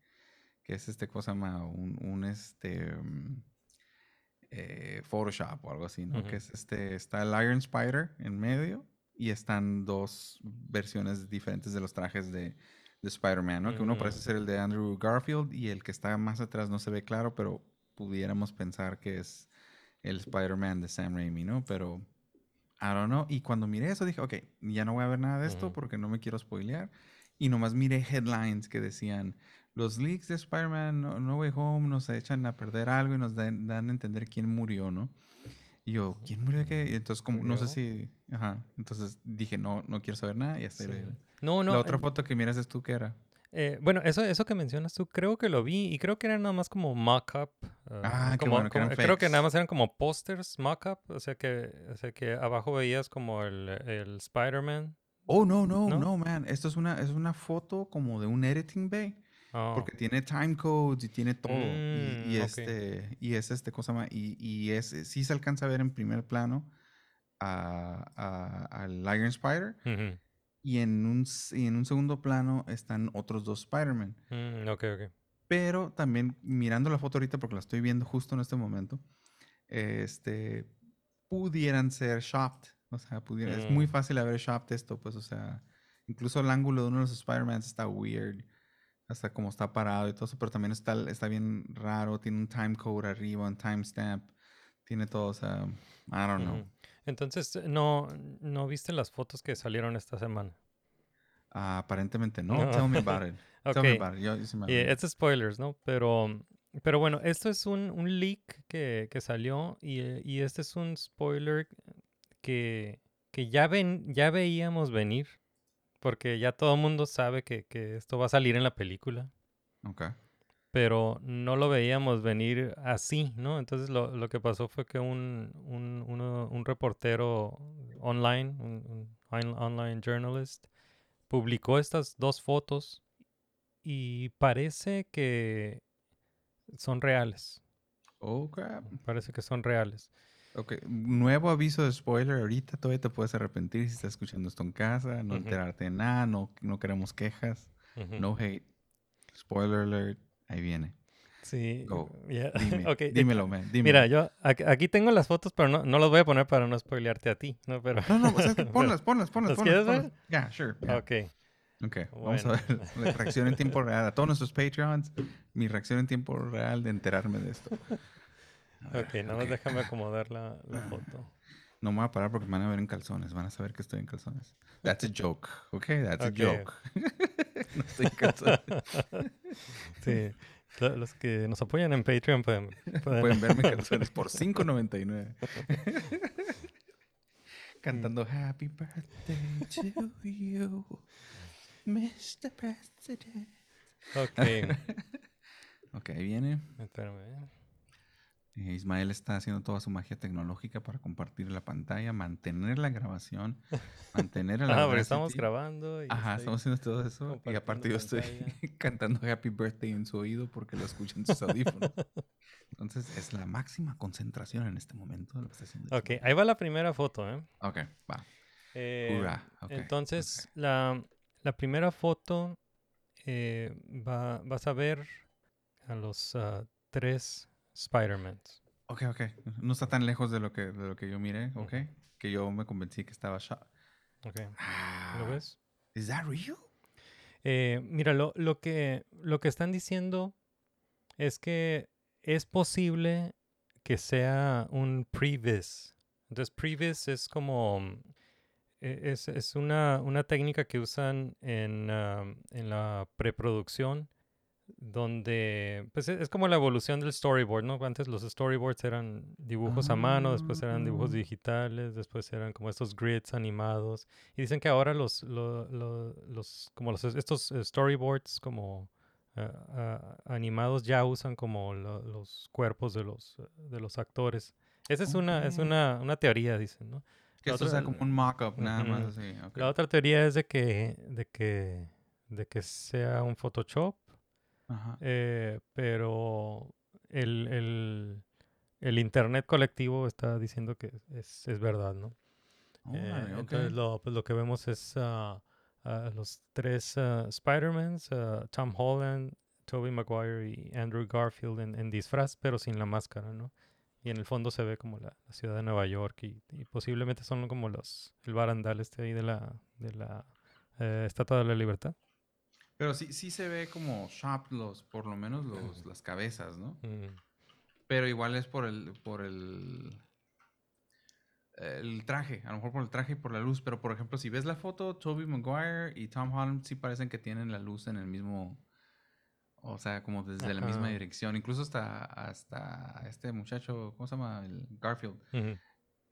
que es este cosa llama un, un este mm, eh, Photoshop o algo así, ¿no? Que es este está el Iron Spider en medio y están dos versiones diferentes de los trajes de, de Spider-Man, ¿no? Que uno parece ser el de Andrew Garfield y el que está más atrás no se ve claro, pero pudiéramos pensar que es el Spider-Man de Sam Raimi, ¿no? Pero I don't know. Y cuando miré eso dije, ok, ya no voy a ver nada de esto Ujú. porque no me quiero spoilear. Y nomás miré headlines que decían, los leaks de Spider-Man No, No Way Home nos echan a perder algo y nos dan, dan a entender quién murió, ¿no? Y yo, ¿quién murió de qué? Y entonces, como, no sé si. Ajá. Entonces dije, no, no quiero saber nada. Y hasta Sí. No, no. La otra eh, foto que miras es tú, ¿qué era? eh, bueno, eso, eso que mencionas tú, creo que lo vi y creo que era nada más como mock-up. Ah, qué como- bueno, que como- creo que nada más eran como posters, mock-up. O sea que, o sea que abajo veías como el, el Spider-Man. Oh, no, no, ¿No? no, man. Esto es una, es una foto como de un editing bay. Oh, Porque tiene time codes y tiene todo. y, y Mm, este, y es este cosa más. Y, y es, sí se alcanza a ver en primer plano al Iron Spider. Y en, un, y en un segundo plano están otros dos Spider-Man. Mm, ok, ok. Pero también mirando la foto ahorita, porque la estoy viendo justo en este momento, este, pudieran ser shopped. O sea, pudiera- es muy Mm. fácil haber shopped esto, pues, o sea, incluso el ángulo de uno de los Spider-Man está weird. Hasta como está parado y todo eso, pero también está, está bien raro. Tiene un time code arriba, un timestamp. Tiene todo, o sea, I don't know. Ujú. Entonces, no, no viste las fotos que salieron esta semana. Ah, aparentemente no. No. Tell me about it. Tell me about it. Yo- yo sí me Y acuerdo. es spoilers, ¿no? Pero, pero bueno, esto es un, un leak que, que salió y, y este es un spoiler que, que ya, ven, ya veíamos venir, porque ya todo el mundo sabe que, que esto va a salir en la película, Ok. pero no lo veíamos venir así, ¿no? Entonces lo, lo que pasó fue que un, un, uno- un reportero online, un, un on- online journalist, publicó estas dos fotos y parece que son reales. Oh, crap. Parece que son reales. Ok, nuevo aviso de spoiler. Ahorita todavía te puedes arrepentir si estás escuchando esto en casa, no enterarte de nada, no, no queremos quejas, no hate. Spoiler alert, ahí viene. Sí. Go. yeah, Dime, dímelo, man, dímelo. Mira, yo aquí tengo las fotos, pero no, no las voy a poner para no spoilearte a ti, ¿no? Pero, No, no, o sea, ponlas, ponlas, ponlas, ¿Las ponlas. quieres ver? Yeah, sure. yeah. Ok. Ok, vamos a ver la reacción en tiempo real. A todos nuestros Patreons, mi reacción en tiempo real de enterarme de esto. Ok, nada más déjame acomodar la, la foto. No me voy a parar porque me van a ver en calzones. Van a saber que estoy en calzones. That's a joke, ok? That's a joke. no estoy en calzones. Sí. Lo- Los que nos apoyan en Patreon pueden, pueden, Pueden verme en calzones por $5.99. Cantando Happy Birthday to you, Mr. President. Ok. Ok, viene. Espérame. ¿Eh? Ismael está haciendo toda su magia tecnológica para compartir la pantalla, mantener la grabación, mantener el Ah, porque estamos grabando. Y Ajá, estamos haciendo todo eso. Y aparte yo estoy cantando Happy Birthday en su oído porque lo escuchan en sus audífonos. Entonces es la máxima concentración en este momento de lo que está haciendo. Ok, ahí va la primera foto, ¿eh? Ok, va. Eh, Hurra, ok, entonces, La, la primera foto eh, va, vas a ver a los ah, tres Spider-Mans. Ok, ok. No está tan lejos de lo que, de lo que yo miré, ok. Que yo me convencí que estaba shot. Ok, ¿Lo Ah, ves? ¿Is that real? Eh, mira, lo, lo, que, lo que están diciendo es que es posible que sea un previs. Entonces, previs es como... mm, e- Es, es una, una técnica que usan en, ah, en la preproducción donde pues e- es como la evolución del storyboard, ¿no? Antes los storyboards eran dibujos a mano, después eran dibujos Ah. digitales, después eran como estos grids animados. Y dicen que ahora los, lo- lo- los como los, estos eh, storyboards como ah, ah, animados ya usan como lo- los cuerpos de los, eh, de los actores. Esa es una, es una, una teoría, dicen, ¿no? Que La esto otra- sea como un mock-up, nada más así. La otra teoría es de que, de que, de que sea un Photoshop, Ajá. eh, pero el, el, el Internet colectivo está diciendo que es, es verdad, ¿no? Eh. Entonces lo, pues, lo que vemos es a los tres ah, Spider-Mans, Tom Holland, Tobey Maguire y Andrew Garfield en, en disfraz, pero sin la máscara, ¿no? Y en el fondo se ve como la, la ciudad de Nueva York y, y posiblemente son como los el barandal este ahí de la, de la eh, Estatua de la Libertad. Pero sí, sí se ve como shop los, por lo menos los, las cabezas, ¿no? Mm, Pero igual es por el, por el, el traje, a lo mejor por el traje y por la luz. Pero por ejemplo, si ves la foto, Toby Maguire y Tom Holland sí parecen que tienen la luz en el mismo, o sea, como desde la misma dirección. Incluso hasta, hasta este muchacho, ¿cómo se llama? El Garfield.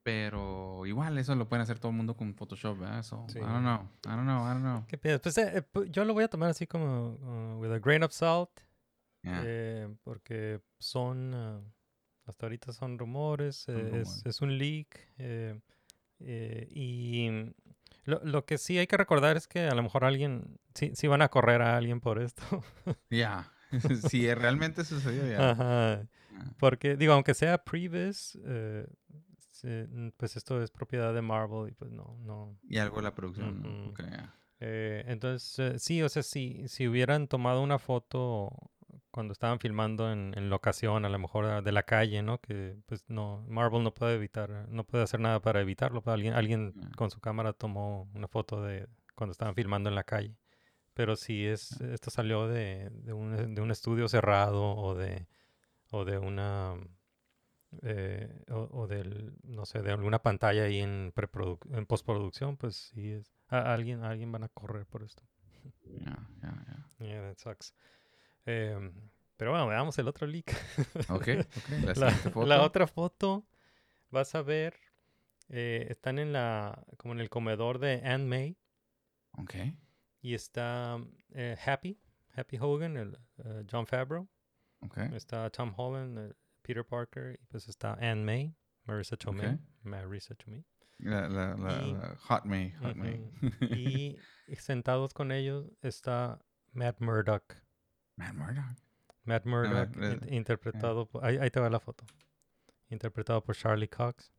Pero igual eso lo pueden hacer todo el mundo con Photoshop, ¿verdad? So, Sí. I don't know, I don't know, I don't know. ¿Qué piensas? Pues eh, eh, yo lo voy a tomar así como uh, with a grain of salt. Yeah. eh, porque son, ah, hasta ahorita son rumores, eh, es, es un leak. eh, eh, y mm, lo, lo que sí hay que recordar es que a lo mejor alguien, sí, sí van a correr a alguien por esto. Ya. si realmente sucedió, ya. Ajá. Ah. Porque, digo, aunque sea Previs, eh, se- n- pues esto es propiedad de Marvel y pues no, no. Y algo de la producción. Eh, entonces, eh, sí, o sea, si, si hubieran tomado una foto cuando estaban filmando en, en locación, a lo mejor ah, de la calle, ¿no? Que pues no, Marvel no puede evitar, no puede hacer nada para evitarlo. pero alguien, alguien con su cámara tomó una foto de cuando estaban filmando en la calle. Pero si es, esto salió de, de un, de un estudio cerrado o de, o de una, eh, o, o del, no sé, de alguna pantalla ahí en, en postproducción, pues sí es, a- alguien, alguien van a correr por esto. Ya, ya, ya. Yeah, that sucks. Em, pero bueno, veamos el otro leak. Ok, ok. La, foto. la otra foto, vas a ver, eh, están en la, como en el comedor de Anne May Ok. y está eh, Happy, Happy Hogan, el, eh, John Favreau, Ok. está Tom Holland, eh, Peter Parker y pues está Anne May, Marissa Tomei, Ok. Marissa Tomei. La, la, la, Y- la Hot May. Hot May. y sentados con ellos está Matt Murdock. Matt Murdock, ver, in- eh, interpretado por... Ahí, ahí te va la foto. Interpretado por Charlie Cox.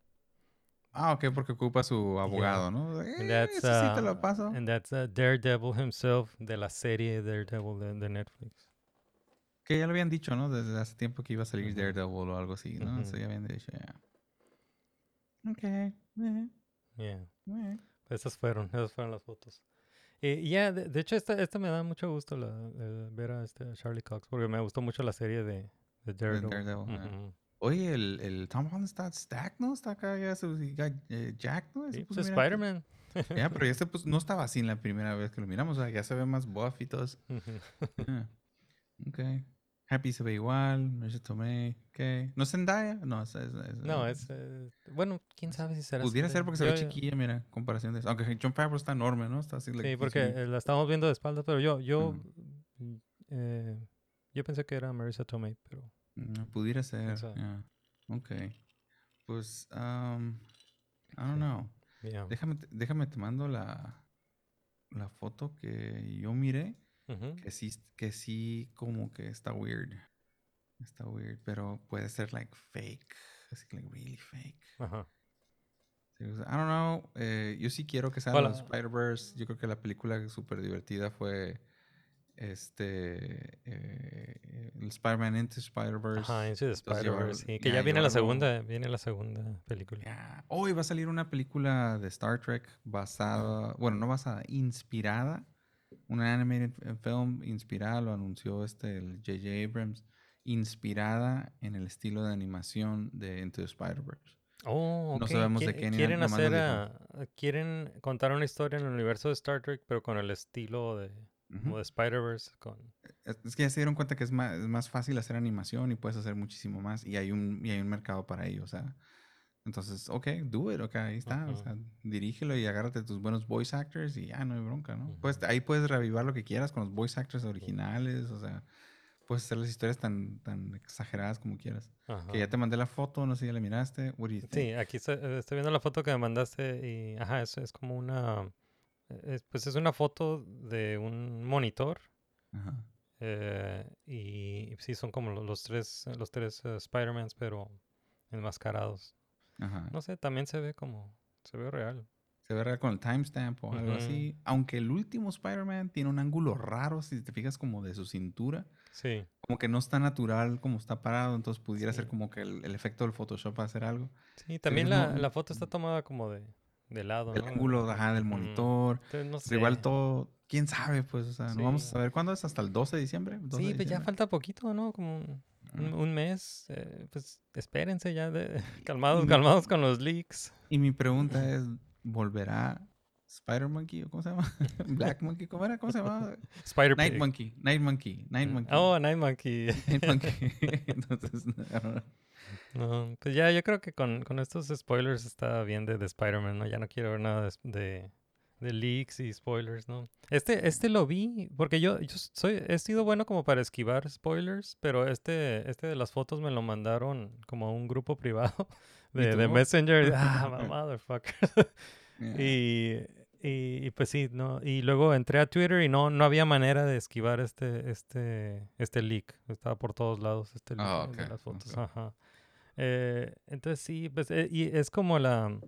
Ah, ok, porque ocupa su abogado, ¿no? Eh, And that's, eso sí te uh, lo paso. And that's uh, Daredevil himself de la serie Daredevil de, de Netflix. Que ya lo habían dicho, ¿no? Desde hace tiempo que iba a salir Ujú. Daredevil o algo así, ¿no? Eso Ujú. ya habían dicho, ya. Ok. eh, Yeah. eh. Esas fueron, esas fueron las fotos. Y ya, de, de hecho, esta, esta me da mucho gusto la, eh, ver a este Charlie Cox, porque me gustó mucho la serie de, de Daredevil. Daredevil, yeah. Oye, el, el Tom Holland está stacked, ¿no? Está acá ya, ya, eh, Jack, ¿no? Sí, Se pues mira, Spider-Man. Ya, pero ya se puso- no estaba así la primera vez que lo miramos, o sea, ya se ve más buff y todo eso. Ujú. Ah, Ok. Happy se ve igual, Marissa Tomei, ok. ¿No es Zendaya? No, es... es- es- no, es... eh, bueno, quién sabe si será... Pudiera ser porque se Yo- ve chiquilla, mira, en comparación de eso. Aunque John Favreau está enorme, ¿no? Está así, Sí, porque eh, la estamos viendo de espaldas, pero yo, yo, mm, eh, yo pensé que era Marissa Tomei, pero Mm, pudiera ser, ya. Ok. Pues, um, I don't know. yeah. Déjame, déjame te mando la, la foto que yo miré, Que sí, que sí como que está weird. Está weird, pero puede ser like fake, así like really fake. Ajá. I don't know, eh, yo sí quiero que Hola. los Spider-Verse. Yo creo que la película súper divertida fue este eh, el Spider-Man Into Spider-Verse. Ajá, Into the Spider-Verse, sí, que ya, ya viene la segunda, viene la segunda película. Hoy va a salir una película de Star Trek basada, bueno, no basada, inspirada. Una animated film inspirada, lo anunció este el J.J. Abrams, inspirada en el estilo de animación de Into the Spider-Verse. Oh, No sabemos de qué quieren hacer, a- quieren contar una historia en el universo de Star Trek, pero con el estilo de, de Spider-Verse, con... Es es que ya se dieron cuenta que es más, es más fácil hacer animación y puedes hacer muchísimo más y hay un, y hay un mercado para ello, o sea. Entonces, ok, do it, ok, ahí está, o sea, dirígelo y agárrate tus buenos voice actors y ya no hay bronca, ¿no? Pues Ujú. ahí puedes reavivar lo que quieras con los voice actors originales, o sea, puedes hacer las historias tan, tan exageradas como quieras. Que ya te mandé la foto, no sé si ya la miraste, what do you think? Sí, aquí estoy, eh, estoy viendo la foto que me mandaste y, ajá, es, es como una, es- pues es una foto de un monitor Ajá. eh, y sí, son como lo- los tres, los tres eh, Spider-Mans, pero enmascarados. Ajá. No sé, también se ve como, se ve real. Se ve real con el timestamp o algo así. Aunque el último Spider-Man tiene un ángulo raro, si te fijas como de su cintura. Sí, como que no está natural como está parado, entonces pudiera ser como que el, el efecto del Photoshop va a hacer algo. sí, también la, la foto está tomada como de, de lado, El ¿no? ángulo ajá, del monitor, no pero igual sé. todo, quién sabe, pues, o sea, no vamos a saber cuándo es, hasta el 12 de diciembre. 12 Sí, de pues ya falta poquito, ¿no? Como un, mes. eh, pues espérense ya, de, calmados, mi- calmados con los leaks. Y mi pregunta es, ¿volverá Spider Monkey, ¿o cómo se llama? Black Monkey, ¿cómo era? ¿Cómo se llama? Spider Night Pig. Monkey, Night Monkey, Night Monkey. Oh, Night Monkey. Night Monkey. Entonces, no, No, pues ya, yo creo que con, con estos spoilers está bien de, de Spider-Man, ¿no? Ya no quiero ver nada de, de, de leaks y spoilers, ¿no? Este, este lo vi, porque yo, yo soy, he sido bueno como para esquivar spoilers, pero este, este de las fotos me lo mandaron como a un grupo privado de, de? Messenger. Ah, motherfucker. Yeah. Y, y, y pues sí, ¿no? Y luego entré a Twitter y no, no había manera de esquivar este, este, este leak. Estaba por todos lados este leak Ah, de ok, las fotos. ok. Ajá. Eh, entonces sí, pues eh, y es como la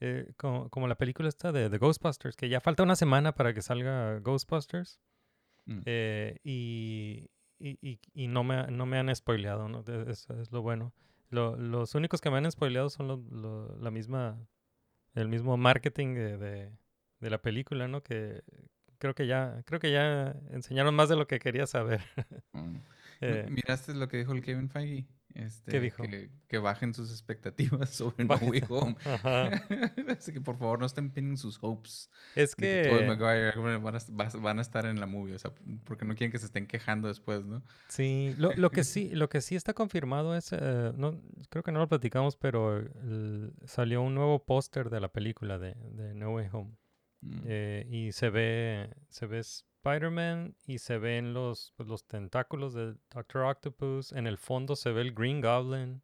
eh, como, como la película esta de, de Ghostbusters, que ya falta una semana para que salga Ghostbusters. Mm. eh, y, y, y- y no, me, no me han spoileado, ¿no? De- Eso es lo bueno. Lo- los únicos que me han spoileado son lo- lo- la misma, el mismo marketing de, de, de la película, ¿no? Que creo que ya, creo que ya enseñaron más de lo que quería saber. Mm. Eh, Mi- ¿Miraste lo que dijo el Kevin Feige? Este, dijo? Que, que bajen sus expectativas sobre No Way Home. Así que por favor no estén pinning sus hopes. Es que que, Maguire van a, va- van a estar en la movie, o sea, porque no quieren que se estén quejando después, ¿no? sí, lo, lo que sí, lo que sí está confirmado es, eh, no, creo que no lo platicamos, pero el- salió un nuevo póster de la película de, de No Way Home. Mm. Eh, y se ve, se ve Spider-Man y se ven los, pues, los tentáculos de Doctor Octopus. En el fondo se ve el Green Goblin.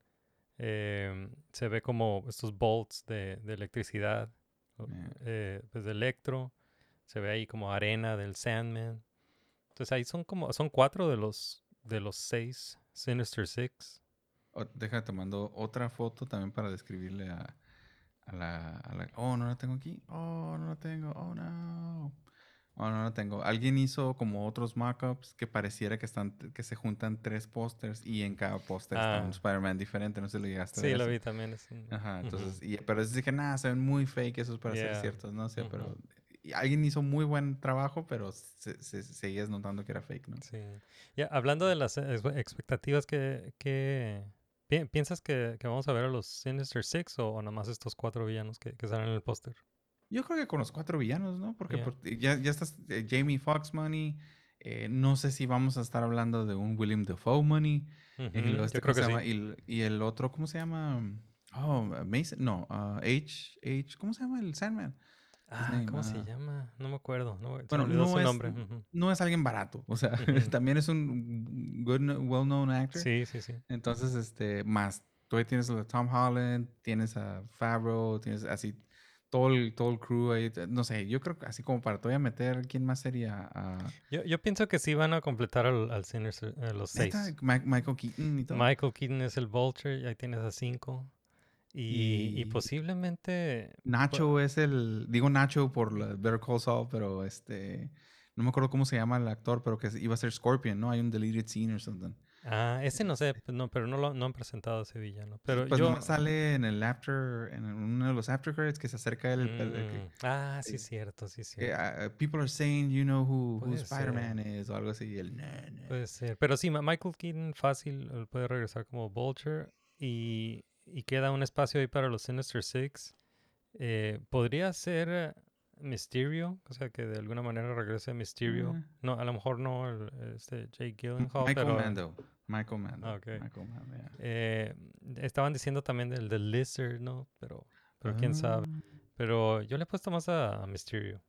em, se ve como estos bolts de, de electricidad, Yeah. eh, pues de Electro. Se ve ahí como arena del Sandman. Entonces ahí son como, son cuatro de los, de los seis Sinister Six. O- déjame te mando otra foto también para describirle a, a la, a la- Oh, no la tengo aquí. Oh, no la tengo. Oh, no. Oh, no la tengo. Alguien hizo como otros mockups que pareciera que están que se juntan tres pósters y en cada póster está Ah. un Spider-Man diferente. No sé si lo llegaste a Sí, ver lo eso. vi también. es un- Ajá, entonces, y- pero es dije, nada, se ven muy fake esos para ser ciertos, no sé, pero alguien hizo muy buen trabajo, pero se, se- seguías notando que era fake, ¿no? Sí. Ya, hablando de las expe- expectativas, que, que pi- ¿piensas que, que vamos a ver a los Sinister Six o, o nomás estos cuatro villanos que, que salen en el póster? Yo creo que con los cuatro villanos, ¿no? Porque Yeah. por- ya, ya estás eh, Jamie Foxx money, eh, no sé si vamos a estar hablando de un William Dafoe money, y, Ujú, luego este, creo ¿cómo que se llama? sí. y, el- y el otro, ¿cómo se llama? Oh, Mason, no, ah, H, H, ¿cómo se llama el Sandman? Ah, name, ¿cómo se ah. llama? No me acuerdo. No, Bueno, no su es, nombre. no es alguien barato, o sea, también es un good, kno- well-known actor. Sí, sí, sí. Entonces, este, más, tú ahí tienes a Tom Holland, tienes a Favreau, tienes así todo el, todo el crew ahí. te- No sé, yo creo que así como para todavía meter, ¿quién más sería? Ah, Yo, yo pienso que sí van a completar al, al Sinister, a los seis. Ma- Michael Keaton y todo. Michael Keaton es el Vulture, y ahí tienes a cinco. Y, y Y- posiblemente... Nacho es el, digo Nacho por la Better Call Saul, pero este, no me acuerdo cómo se llama el actor, pero que iba a ser Scorpion, ¿no? Hay un deleted scene or something. Ah, ese no sé, pues no, pero no, lo, no han presentado a ese villano. Pero pues yo... sale en el after, en uno de los after credits que se acerca el, el- el que- Mm, ah, sí, eh, cierto, sí, que, cierto. ah, people are saying you know who, who. Spider-Man is o algo así. y el, "Nah, nah". Puede ser. Pero sí, Michael Keaton fácil puede regresar como Vulture y, y queda un espacio ahí para los Sinister Six. Eh, podría ser Mysterio, o sea, que de alguna manera regrese Mysterio. Ah. No, a lo mejor no el, este Jake Gyllenhaal, Michael pero Mando. Michael Mando. Ah, ok. Michael Mando, yeah. eh, estaban diciendo también del, del Lizard, ¿no? Pero, pero quién sabe. Ah, Pero yo le he puesto más a, a Mysterio.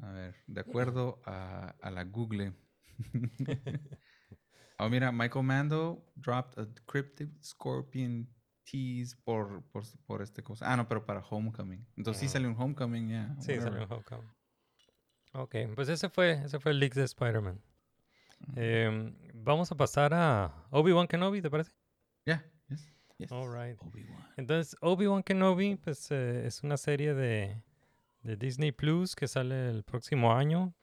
A ver, de acuerdo a, a la Google. oh, mira, Michael Mando dropped a cryptic scorpion tease por, por, por este cosa. Ah, no, pero para Homecoming. Entonces sí Ajá. salió un Homecoming, ya. Sí, whatever. salió en Homecoming. Ok, pues ese fue, ese fue el leak de Spider-Man. Em, vamos a pasar a Obi-Wan Kenobi, ¿te parece? Yeah, yes, yes. All right. Obi-Wan. Entonces, Obi-Wan Kenobi, pues eh, es una serie de, de Disney Plus que sale el próximo año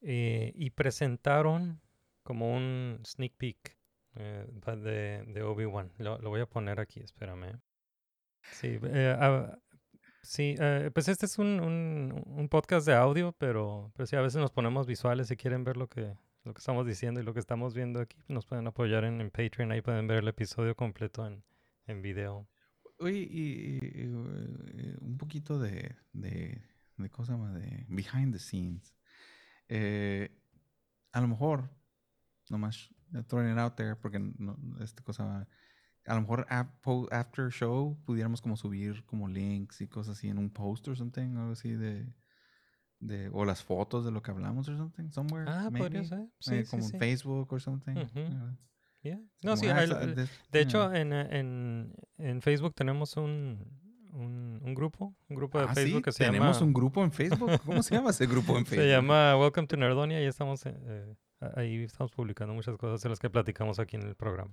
eh, y presentaron como un sneak peek eh, de, de Obi-Wan. Lo, lo voy a poner aquí, espérame. Sí, eh, ah, sí eh, pues este es un, un, un podcast de audio, pero, pero sí, a veces nos ponemos visuales si quieren ver lo que, lo que estamos diciendo y lo que estamos viendo aquí, nos pueden apoyar en, Patreon, ahí pueden ver el episodio completo en, en video. Oye, y, eh, un poquito de, de, de cosa llama? de behind the scenes. Eh, a lo mejor, nomás eh, throwing it out there, porque no, esta cosa, a lo mejor after show pudiéramos como subir como links y cosas así en un post or something, algo así de, de o las fotos de lo que hablamos or something, somewhere. Ah, podría maybe. ser. Sí, Eh, sí, como sí. en Facebook or something. Uh, Yeah. como, No, sí, ah, de, this- de yeah. hecho, en, eh, en, en Facebook tenemos un, un, un grupo, un grupo de Ah, Facebook que se tenemos llama... un grupo en Facebook. ¿Cómo se llama ese grupo en Facebook? Se llama Welcome to Nerdonia y estamos, eh, eh, ahí estamos publicando muchas cosas de las que platicamos aquí en el programa.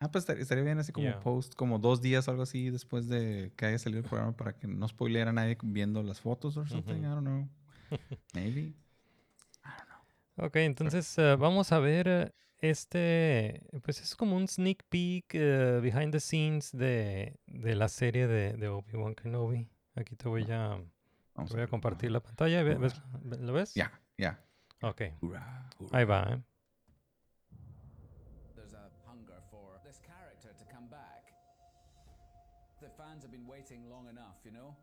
Ah, pues estar- estaría bien así como Yeah. post, como dos días o algo así después de que haya salido el programa para que no spoileara a nadie viendo las fotos o something. Ujú. I don't know. Maybe. Ok, entonces eh, vamos a ver eh, este, pues es como un sneak peek eh, behind the scenes de, de la serie de, de Obi-Wan Kenobi. Aquí te voy a, te voy a compartir la pantalla. ¿Ve- ves- ve- ¿Lo ves? Ya, ya. Ok, Hurrah, ahí hurrah. va. ¿eh? There's a hunger for this character to come back. The fans have been waiting long enough, you know?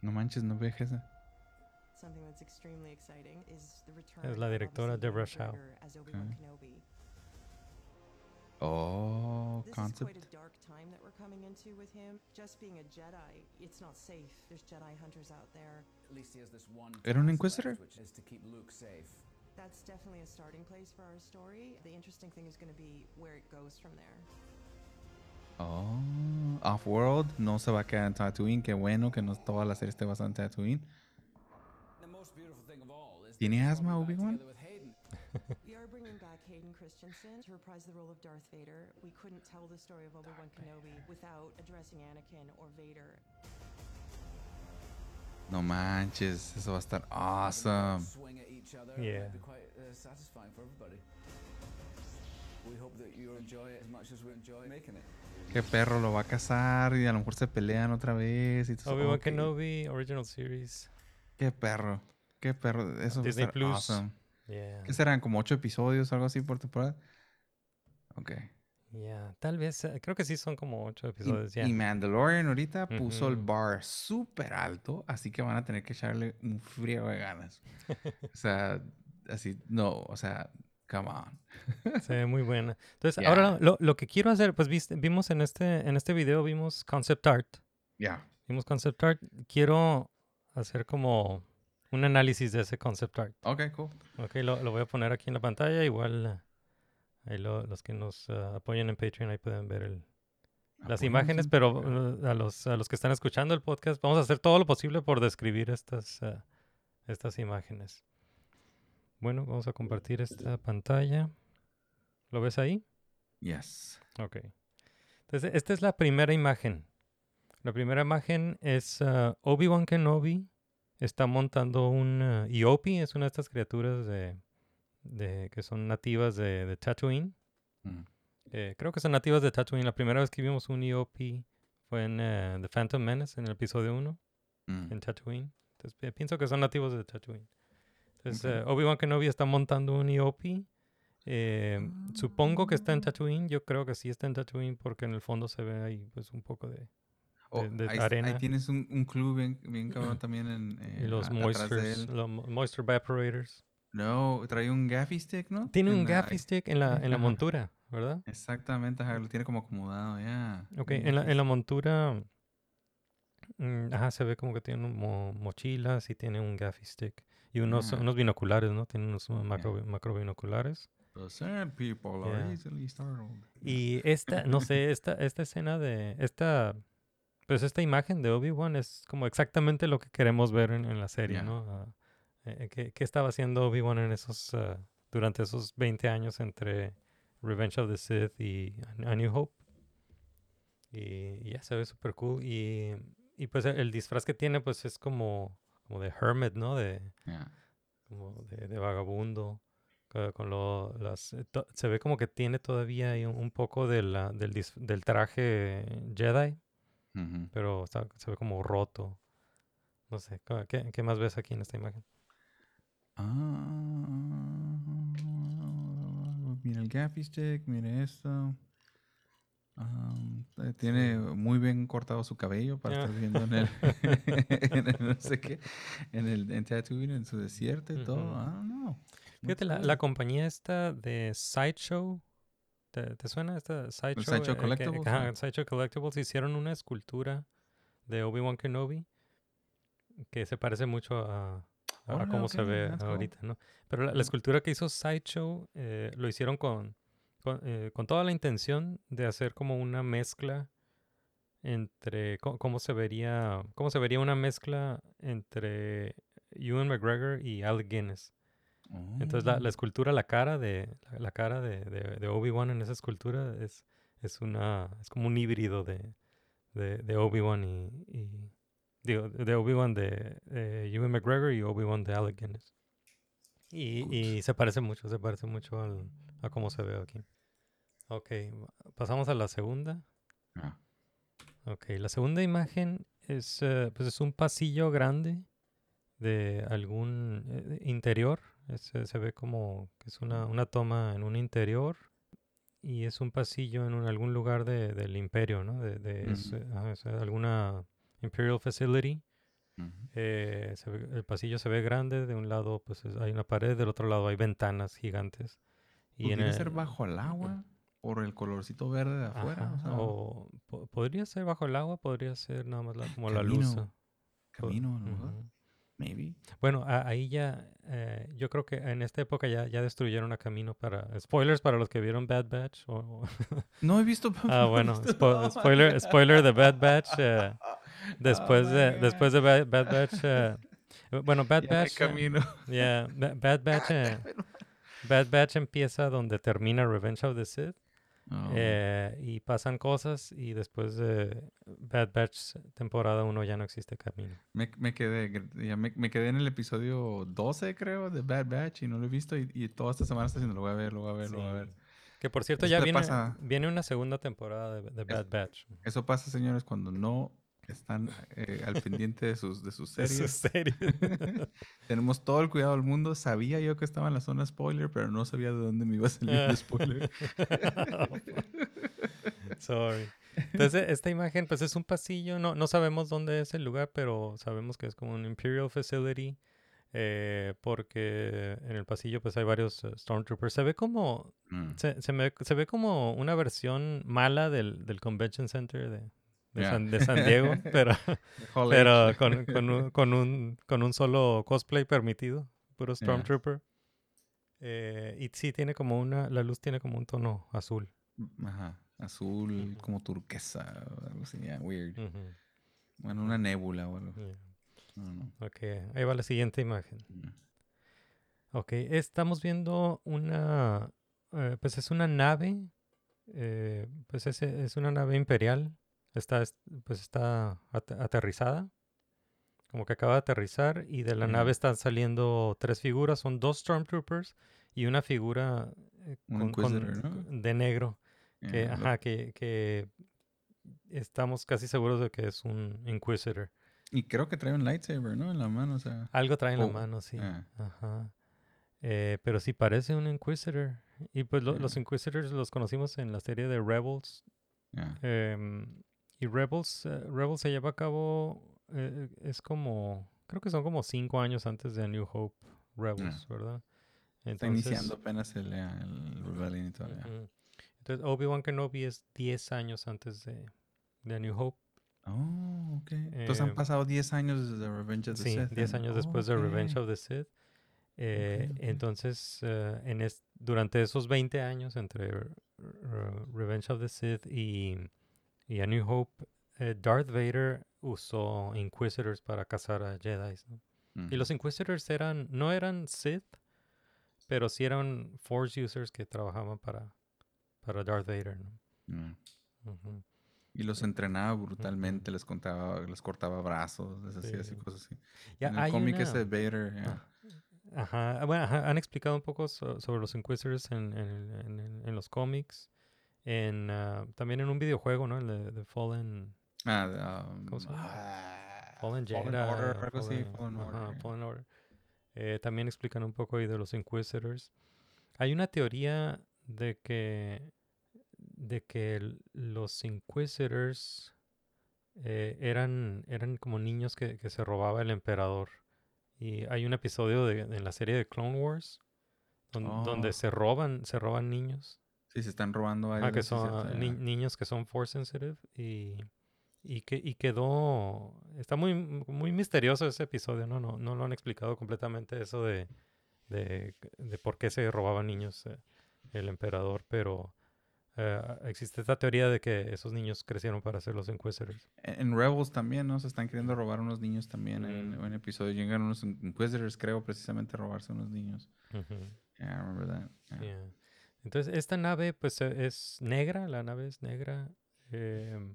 No manches, no vejes. Es la of directora Deborah Shaw. Okay. Kenobi. Oh, This is concept. quite a dark time that we're coming into with him. Just being a Jedi, it's not safe. There's Jedi hunters out there. At least he has this one Era un inquisitor? which is to keep Luke safe. That's definitely a starting place for our story. The interesting thing is going to be where it goes from there. Oh, Off-World no se va a quedar en Tatooine. Qué bueno que no toda la serie esté basada en Tatooine. The most beautiful thing of all is that ¿Tiene he's asma, going back Obi-Wan? together with Hayden. We are bringing back Hayden Christensen to reprise the role of Darth Vader. We couldn't tell the story of Obi-Wan Kenobi without addressing Anakin or Vader. No manches, eso va a estar awesome. Yeah. be quite uh, satisfying for everybody. We hope that you enjoy it as much as we enjoy making it. Qué perro lo va a cazar y a lo mejor se pelean otra vez. Y todo eso. Obi-Wan. Kenobi, Original Series. Qué perro. Qué perro. Eso va a Disney Plus. awesome. Yeah. ¿Qué serán? ¿Como ocho episodios o algo así por temporada? Ok. Yeah, tal vez, eh, creo que sí son como ocho Y, episodios y Mandalorian ahorita puso el bar súper alto, así que van a tener que echarle un friego de ganas. o sea, así, no, o sea, come on. Se ve muy buena. Entonces, ahora lo, lo que quiero hacer, pues viste- vimos en este, en este video, vimos concept art. Ya. Vimos concept art. Quiero hacer como un análisis de ese concept art. Ok, cool. Ok, lo, lo voy a poner aquí en la pantalla. Igual, ahí lo- los que nos eh, apoyan en Patreon, ahí pueden ver el, las imágenes, en pero uh, a los, a los que están escuchando el podcast, vamos a hacer todo lo posible por describir estas, uh, estas imágenes. Bueno, vamos a compartir esta pantalla. ¿Lo ves ahí? Yes. Ok. Entonces, esta es la primera imagen. La primera imagen es uh, Obi-Wan Kenobi. Está montando un uh, Iopi, es una de estas criaturas de, de- que son nativas de, de Tatooine. Mm. Eh, creo que son nativas de Tatooine. La primera vez que vimos un EOP fue en eh, The Phantom Menace, en el episodio 1, Mm. en Tatooine. Entonces pi- pienso que son nativos de Tatooine. Entonces eh, Obi-Wan Kenobi está montando un EOP. Eh, Supongo que está en Tatooine. Yo creo que sí está en Tatooine porque en el fondo se ve ahí pues un poco de... Oh, de ahí, arena. ahí tienes un, un club bien, bien cabrón también en, y eh, los a- atrás de moistures, los mo- moisture evaporators. No, trae un gaffy stick, ¿no? Tiene En un la- gaffy stick en la, en la montura, ¿verdad? Exactamente, ajá, lo tiene como acomodado, ya. Ok, Un en la, en la montura, mm, ajá, se ve como que tiene mo- mochilas y tiene un gaffy stick. Y unos, Ah. unos binoculares, ¿no? Tiene unos macro, macro binoculares. The sand people are Yeah. easily startled. Y esta, no sé, esta, esta escena de, esta, pues esta imagen de Obi-Wan es como exactamente lo que queremos ver en, en la serie, Yeah. ¿no? Eh, ¿qué, qué estaba haciendo Obi-Wan en esos, ah, durante esos 20 años entre Revenge of the Sith y A New Hope? Y, y ya se ve súper cool. Y, y pues el disfraz que tiene pues es como, como de hermit, ¿no? De, Yeah. como de, de vagabundo. Con lo, las, eh, to- se ve como que tiene todavía ahí un, un poco de la, del, del traje Jedi, Pero está- se ve como roto. No sé, ¿qué, qué más ves aquí en esta imagen? Ah, mira el gaffy stick, mira esto. Eh, tiene muy bien cortado su cabello para Ah. estar viendo en el, en el no sé qué, en el en Tatooine, en su desierto y todo. Ujú. Ah, no. Fíjate, la, la compañía esta de Sideshow, ¿te, te suena esta Sideshow? Sideshow eh, que- Collectibles, ah. Sideshow Collectibles hicieron una escultura de Obi-Wan Kenobi que se parece mucho a, cómo se ve cool. ahorita, ¿no? Pero la, la escultura que hizo Sideshow eh, lo hicieron con, con, eh, con toda la intención de hacer como una mezcla entre cómo se vería cómo se vería una mezcla entre Ewan McGregor y Alec Guinness. Entonces la, la escultura, la cara de la, cara de, de- de Obi-Wan en esa escultura es, es una es como un híbrido de, de, de Obi-Wan y, y- digo, de Obi-Wan de eh, Ewan McGregor y Obi-Wan de Alec Guinness. Y, y se parece mucho, se parece mucho al- a cómo se ve aquí. Ok, pasamos a la segunda. Ah. Ok, la segunda imagen es, eh, pues es un pasillo grande de algún eh, interior. Se ve como que es una, una toma en un interior y es un pasillo en un- algún lugar de- del imperio, ¿no? De, de- ajá, es alguna Imperial Facility. Eh, se ve- el pasillo se ve grande, de un lado pues es- hay una pared, del otro lado hay ventanas gigantes. Y en ¿Pudiera el- ser bajo el agua por el colorcito verde de afuera? Ajá, o sea, o po- podría ser bajo el agua, podría ser nada más la- como la luz. Camino. ah, po- camino, Maybe. Bueno, a- ahí ya, eh, yo creo que en esta época ya, ya destruyeron a Camino para... Spoilers para los que vieron Bad Batch. o- o- No he visto. ah, bueno, spo- spoiler, spoiler de Bad Batch. eh, después, Oh de, después de Bad, Bad Batch... eh, bueno, Bad Ya Batch... camino. yeah, Ba- Bad Batch... Bad Batch empieza donde termina Revenge of the Sith. Oh. Eh, y pasan cosas y después de Bad Batch temporada 1 ya no existe camino. Me, me quedé, ya me, me quedé en el episodio 12, creo, de Bad Batch y no lo he visto. Y, y toda esta semana está diciendo, lo voy a ver, lo voy a ver, lo voy a ver. Que por cierto Eso ya viene, pasa- viene una segunda temporada de, de Bad Batch. Eso pasa, señores, cuando no están eh, al pendiente de sus, de sus Es series. Tenemos todo el cuidado del mundo. Sabía yo que estaba en la zona spoiler, pero no sabía de dónde me iba a salir el spoiler. Sorry. Entonces, esta imagen, pues es un pasillo. No, no sabemos dónde es el lugar, pero sabemos que es como un Imperial Facility. eh, porque en el pasillo, pues hay varios eh, Stormtroopers. Se ve como. Mm. Se, se, me- se ve como una versión mala del, del Convention Center de, de, Yeah. San, de San Diego, pero, pero con, con, un, con, un, con un solo cosplay permitido, puro Yeah. Stormtrooper. Eh, y sí, tiene como una. La luz tiene como un tono azul. Ajá. Azul, como turquesa, algo así, yeah, weird. Bueno, una nébula o algo. no. Ok, ahí va la siguiente imagen. Mm. Ok, estamos viendo una, eh, pues es una nave, eh, pues es, es una nave imperial, está, es- pues está ate- aterrizada, como que acaba de aterrizar y de la nave están saliendo tres figuras, son dos Stormtroopers y una figura eh, con- con- Inquisitor, ¿no? de negro, que, Yeah, lo- ajá, que, que estamos casi seguros de que es un Inquisitor. Y creo que trae un lightsaber, ¿no? En la mano, o sea. Algo trae en la mano, sí. ah. Ajá. Eh, pero sí parece un Inquisitor. Y pues lo- los Mm. Inquisitors los conocimos en la serie de Rebels. yeah. Em, y Rebels, eh, Rebels se lleva a cabo, eh, es como, creo que son como cinco años antes de A New Hope Rebels, ¿verdad? Está iniciando apenas el, eh, el Rebellion y todo. ujú. Entonces Obi-Wan Kenobi es 10 años antes de, de A New Hope. Oh, ok. Entonces han Eh, pasado 10 años desde Revenge of the Sí, Sith. 10 and- años oh, después de Revenge of the Sith. Eh, ok. Entonces, eh, en es- durante esos 20 años entre R- R- Revenge of the Sith y, y A New Hope, eh, Darth Vader usó Inquisitors para cazar a Jedi. Y los Inquisitors eran, no eran Sith, pero sí eran Force users que trabajaban para, para Darth Vader. ¿no? Mm. Y los entrenaba brutalmente, les contaba, les cortaba brazos, les hacía así Sí. cosas así. En el cómic una- ese de Vader, yeah. Ah, Ajá, bueno, ajá, han explicado un poco so- sobre los Inquisitors en, en, en los cómics, en, ah, también en un videojuego, ¿no? El de, Fallen, Ah, de, um, ¿Cómo se llama? ah, Fallen Jedi. Fallen Order, algo así, Fallen- ajá, Order, yeah. Fallen Order. Eh, también explican un poco ahí de los Inquisitors. Hay una teoría de que de que los Inquisitors eh, eran, eran como niños que, que se robaba el emperador. Y hay un episodio de, en la serie de Clone Wars don- donde Oh. se roban, se roban niños. Sí, se están robando Ah, varios. que son ah, ni- niños que son force sensitive y, y que y quedó está muy muy misterioso ese episodio no no no lo han explicado completamente eso de de, de por qué se robaban niños eh, el emperador pero eh, existe esta teoría de que esos niños crecieron para ser los inquisitors En en Rebels también, ¿no? Se están queriendo robar unos niños también. En Mm. un episodio llegan unos Inquisitors, creo, precisamente a robarse unos niños. Ujú, Yeah, I remember that. Yeah. yeah. Entonces esta nave pues eh, es negra la nave es negra em,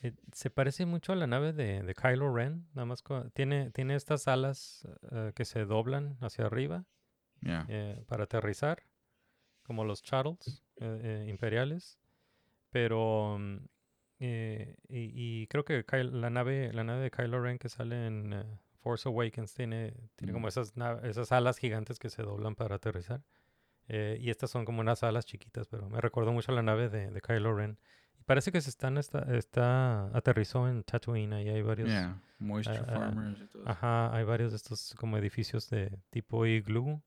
eh, se parece mucho a la nave de, de Kylo Ren, nada más tiene, tiene estas alas eh, que se doblan hacia arriba Yeah. eh, para aterrizar, como los eh, imperiales, pero mm, y, y creo que Kyl- la nave la nave de Kylo Ren que sale en Force Awakens tiene, tiene como Mm. esas, nav- esas alas gigantes que se doblan para aterrizar. Eh, y estas son como unas alas chiquitas, pero me recordó mucho a la nave de, de Kylo Ren. Y parece que se están está, está aterrizó en Tatooine y hay varios Yeah. Moisture ah, ah, farmers y todo eso. Ajá, hay varios de estos como edificios de tipo igloo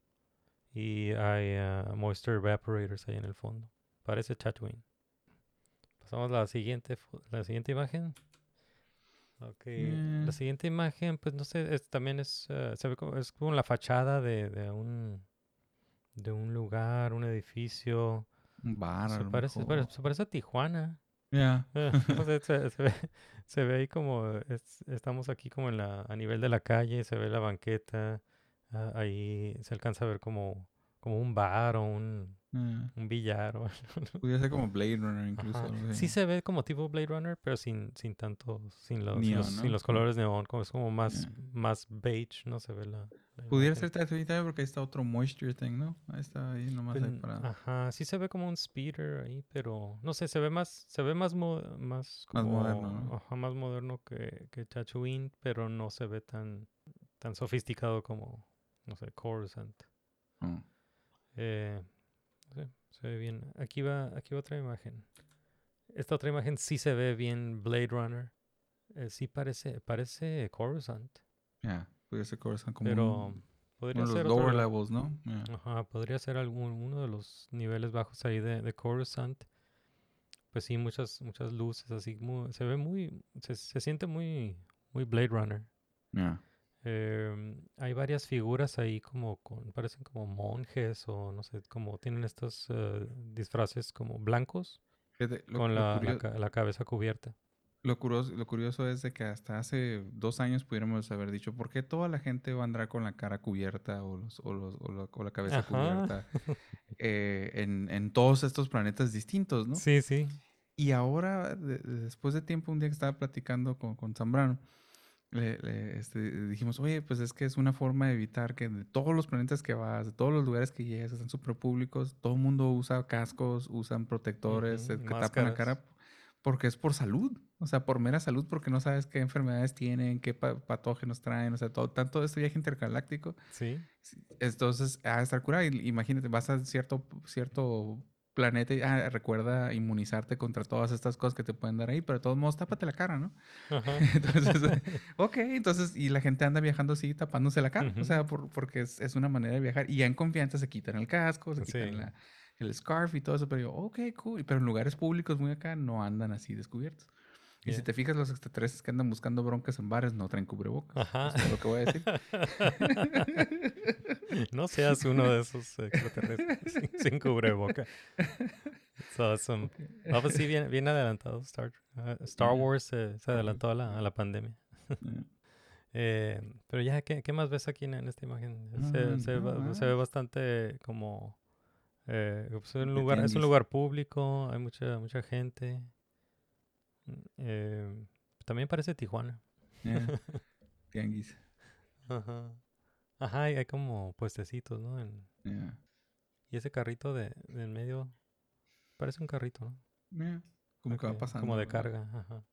y hay ah, moisture evaporators ahí en el fondo. Parece Tatooine. Pasamos a la siguiente, la siguiente imagen. Ok, Mm. la siguiente imagen, pues no sé, es, también es, se ve como, es como la fachada de, de un, de un lugar, un edificio. Un bar, Se parece, se parece a Tijuana. Yeah. Eh, se, se ve, se ve ahí como es- estamos aquí como en la, a nivel de la calle, se ve la banqueta, ah, ahí se alcanza a ver como, como un bar o un, Yeah. un billar o. Pudiera ser como Blade Runner incluso. Sí se ve como tipo Blade Runner, pero sin, sin tanto, sin los, Neon, los- sin los colores neón, como es como más, Yeah. más beige, no se ve la, la Pudiera imagen. ser también porque ahí está otro moisture thing, ¿no? Ahí está ahí nomás ahí Pues, para... Ajá, sí se ve como un speeder ahí, pero no sé, se ve más, se ve más, mo- más, Más como- moderno, ¿no? ajá, más moderno que, que Tatooine, pero no se ve tan, tan sofisticado como, no sé, Coruscant. Oh. Eh, sé, se ve bien. Aquí va, aquí va otra imagen. Esta otra imagen sí se ve bien Blade Runner. Eh, sí parece, parece Coruscant, Yeah. Pudiera ser Coruscant como pero un- podría uno de ser los lower otro- levels, ¿no? Yeah. Ajá, podría ser algún, uno de los niveles bajos ahí de, de Coruscant. Pues sí, muchas, muchas luces así. mu- se ve muy, se, se siente muy, muy Blade Runner. Yeah. Em, hay varias figuras ahí como con, parecen como monjes o no sé, como tienen estos eh, disfraces como blancos Fíjate, lo, con lo la, la curio- ca- la cabeza cubierta. lo curioso, lo curioso es de que hasta hace dos años pudiéramos haber dicho, ¿por qué toda la gente va a andar con la cara cubierta o, los, o, los- o la, o la cabeza Ajá. cubierta eh, en, en todos estos planetas distintos, ¿no? Sí, sí. Y ahora, de- después de tiempo, un día que estaba platicando con, con Zambrano, le, le, este, dijimos, oye, pues es que es una forma de evitar que de todos los planetas que vas, de todos los lugares que llegas, están súper públicos, todo el mundo usa cascos, usan protectores, Ujú, eh, que tapan la cara, porque es por salud, o sea, por mera salud, porque no sabes qué enfermedades tienen, qué pa- patógenos traen, o sea, todo, tanto este viaje intergaláctico, Sí. Entonces, a estar curado. Imagínate, vas a cierto, cierto planeta y ah, recuerda inmunizarte contra todas estas cosas que te pueden dar ahí, pero de todos modos, tápate la cara, ¿no? Ajá. Entonces, ok, entonces, y la gente anda viajando así, tapándose la cara, o sea, por- porque es, es una manera de viajar. Y ya en confianza se quitan el casco, se quitan Sí. la- el scarf y todo eso, pero yo, ok, cool. Pero en lugares públicos muy acá no andan así descubiertos. Y si te fijas, los extraterrestres que andan buscando broncas en bares no traen cubrebocas. Ajá. Eso es lo que voy a decir. no seas uno de esos extraterrestres sin, sin cubreboca. It's awesome. No, pues sí, bien, bien adelantado. Star, ah, Star. Wars se- se adelantó a la, a la pandemia. Yeah. Eh, pero ya, ¿qué, qué más ves aquí en, en esta imagen? Se, Ah, se no va- se ve bastante como... eh, pues, es, un lugar, es un lugar público, hay mucha, mucha gente. Eh, también parece Tijuana. Yeah. Tianguis. Ajá. Ajá, y hay como puestecitos, ¿no? En- Yeah. y ese carrito de, en medio parece un carrito, ¿no? Yeah. Como que va pasando. Como de carga, ajá.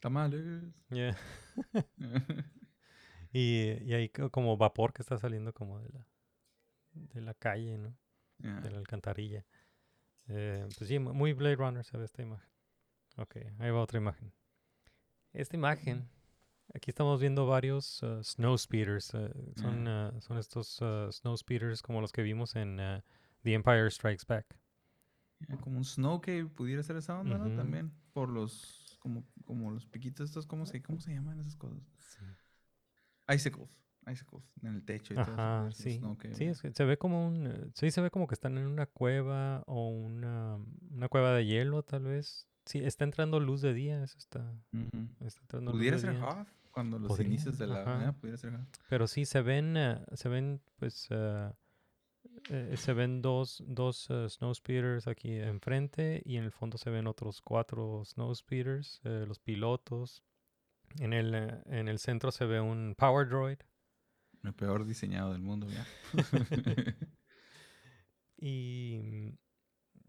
Tamales. Yeah. Y, y hay co- como vapor que está saliendo como de la, de la calle, ¿no? De la alcantarilla. Eh, pues sí, mu- muy Blade Runner se ve esta imagen. Ok, ahí va otra imagen. Esta imagen, aquí estamos viendo varios uh, snow speeders. uh, son, uh, son estos uh, snow speeders como los que vimos en uh, The Empire Strikes Back. Ya, Como un snow cave pudiera ser esa onda. ¿no? También. Por los. Como, como los piquitos estos, ¿cómo se, ¿cómo se llaman esas cosas? Icicles. Icicles. En el techo y todo eso. Ajá, ser sí. snow Sí, es que se ve como un... Sí, se ve como que están en una cueva o una, una cueva de hielo, tal vez. Sí, está entrando luz de día, eso está... Ujú. está entrando luz Pudiera de ser día. Hoth. Cuando los Podría, inicios de la. pudiera ser. Pero sí, se ven, eh, se ven, pues, eh, se ven dos, dos snow speeders aquí enfrente y en el fondo se ven otros cuatro snow speeders, eh, los pilotos. En el, en el centro se ve un power droid El peor diseñado del mundo, ya. y...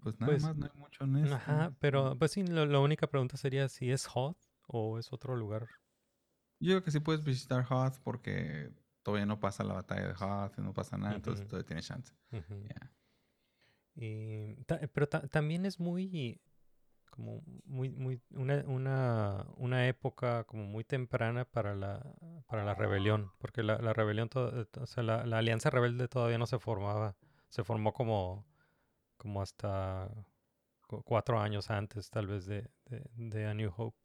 Pues nada Pues, más, no hay mucho en esto. Ajá, pero pues sí, lo- la única pregunta sería si es Hoth o es otro lugar. Yo creo que sí puedes visitar Hoth porque todavía no pasa la batalla de Hoth, no pasa nada, entonces todavía tienes chance. Y ta- pero ta- también es muy como muy muy una, una, una época como muy temprana para la para la rebelión porque la, la rebelión to- o sea la, la alianza rebelde todavía no se formaba se formó como como hasta cu- cuatro años antes tal vez de, de, de A New Hope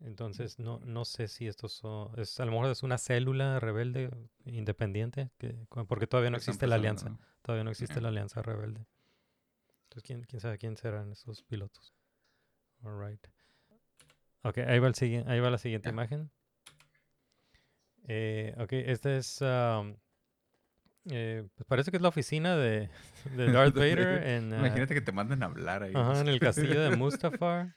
entonces no no sé si esto son, es a lo mejor es una célula rebelde independiente que porque todavía no existe la alianza. Todavía no existe la alianza rebelde. Entonces, ¿quién, quién sabe quién serán esos pilotos? All right. Ok, ahí va, el ahí va la siguiente imagen. Eh, ok, esta es... um, eh, pues parece que es la oficina de, de Darth Vader en, ah, Imagínate que te manden a hablar ahí. ajá, en el castillo de Mustafar.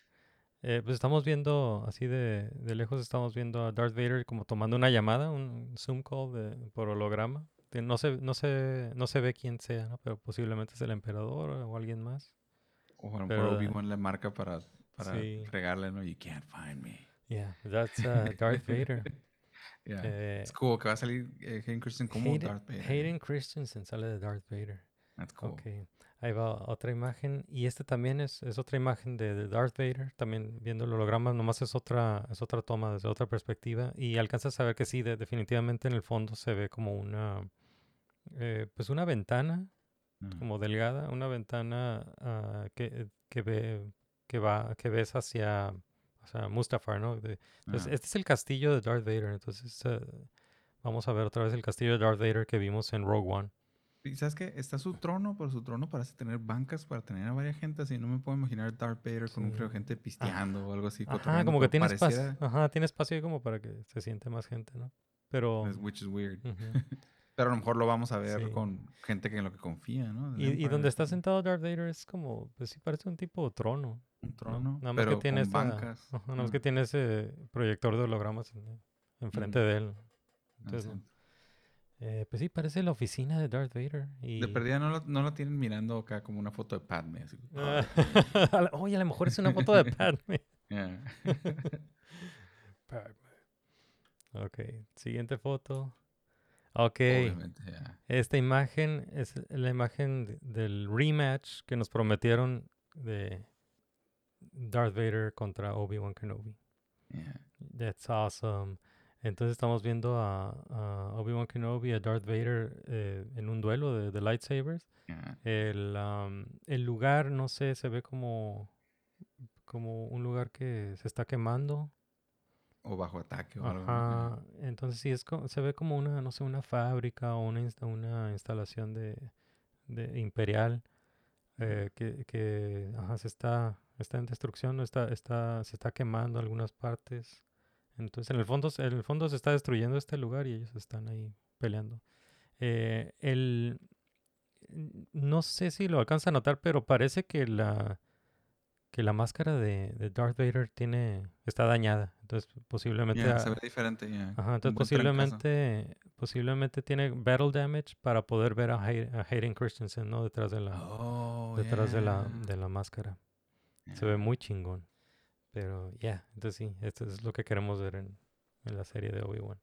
Eh, pues estamos viendo, así de, de lejos, estamos viendo a Darth Vader como tomando una llamada, un Zoom call de, por holograma. No se, no, se, no se ve quién sea, ¿no? pero posiblemente es el emperador o alguien más. O a lo pero- mejor Obi-Wan le marca para, para Sí. fregarle, ¿no? You can't find me. Yeah, that's uh, Darth Vader. Yeah. Eh, es cool que va a salir eh, Hayden Christensen como Hayden, Darth Vader. Hayden Christensen sale de Darth Vader. That's cool. Ok, ahí va otra imagen. Y esta también es, es otra imagen de, de Darth Vader. También viendo el holograma, nomás es otra, es otra toma desde otra perspectiva. Y alcanzas a ver que sí, de- definitivamente en el fondo se ve como una, eh, pues una ventana, Mm. como delgada, una ventana ah, que, que ve, que va, que ves hacia, hacia Mustafar, ¿no? De- entonces, Ah. este es el castillo de Darth Vader. Entonces, eh, vamos a ver otra vez el castillo de Darth Vader que vimos en Rogue One. Y sabes que está su trono, pero su trono parece tener bancas para tener a varias gente así. No me puedo imaginar Darth Vader con un Sí. frío de gente pisteando o algo así. Ajá, como que tiene espacio. Ajá, tiene espacio ahí como para que se siente más gente, ¿no? Pero. es- Which is weird. ujú. Pero a lo mejor lo vamos a ver Sí. con gente que en lo que confía, ¿no? Y, y donde está sentado Darth Vader es como, pues sí, parece un tipo de trono. Un ¿no? trono, Nada más pero que tiene esta- bancas. nada más que tiene ese proyector de hologramas en- enfrente de él. Entonces, no. Eh, pues sí, parece la oficina de Darth Vader. Y... De perdida no lo, no lo tienen mirando acá como una foto de Padme. Así. Oye, a lo mejor es una foto de Padme. Padme. Ok, siguiente foto. Ok. Yeah. Esta imagen es la imagen de- del rematch que nos prometieron de Darth Vader contra Obi-Wan Kenobi. Yeah. That's awesome. Entonces estamos viendo a, a Obi-Wan Kenobi a Darth Vader eh, en un duelo de, de lightsabers. Yeah. El, am, el lugar, no sé, se ve como, como un lugar que se está quemando. O bajo ataque o algo. Entonces sí, es se ve como una, no sé, una fábrica o una, una instalación de, imperial eh, que, que se está, está en destrucción, está, está, se está quemando algunas partes. Entonces en el fondo, en el fondo se está destruyendo este lugar y ellos están ahí peleando. Eh, el, no sé si lo alcanza a notar, pero parece que la que la máscara de, de Darth Vader tiene está dañada. Entonces posiblemente Yeah, se ve diferente, yeah. Ajá, entonces posiblemente, posiblemente tiene battle damage para poder ver a, Hay- a Hayden Christensen, ¿no? Detrás de la, Oh, detrás de la, de la máscara. Se ve muy chingón. Pero ya, entonces sí, esto es lo que queremos ver en, en la serie de Obi-Wan.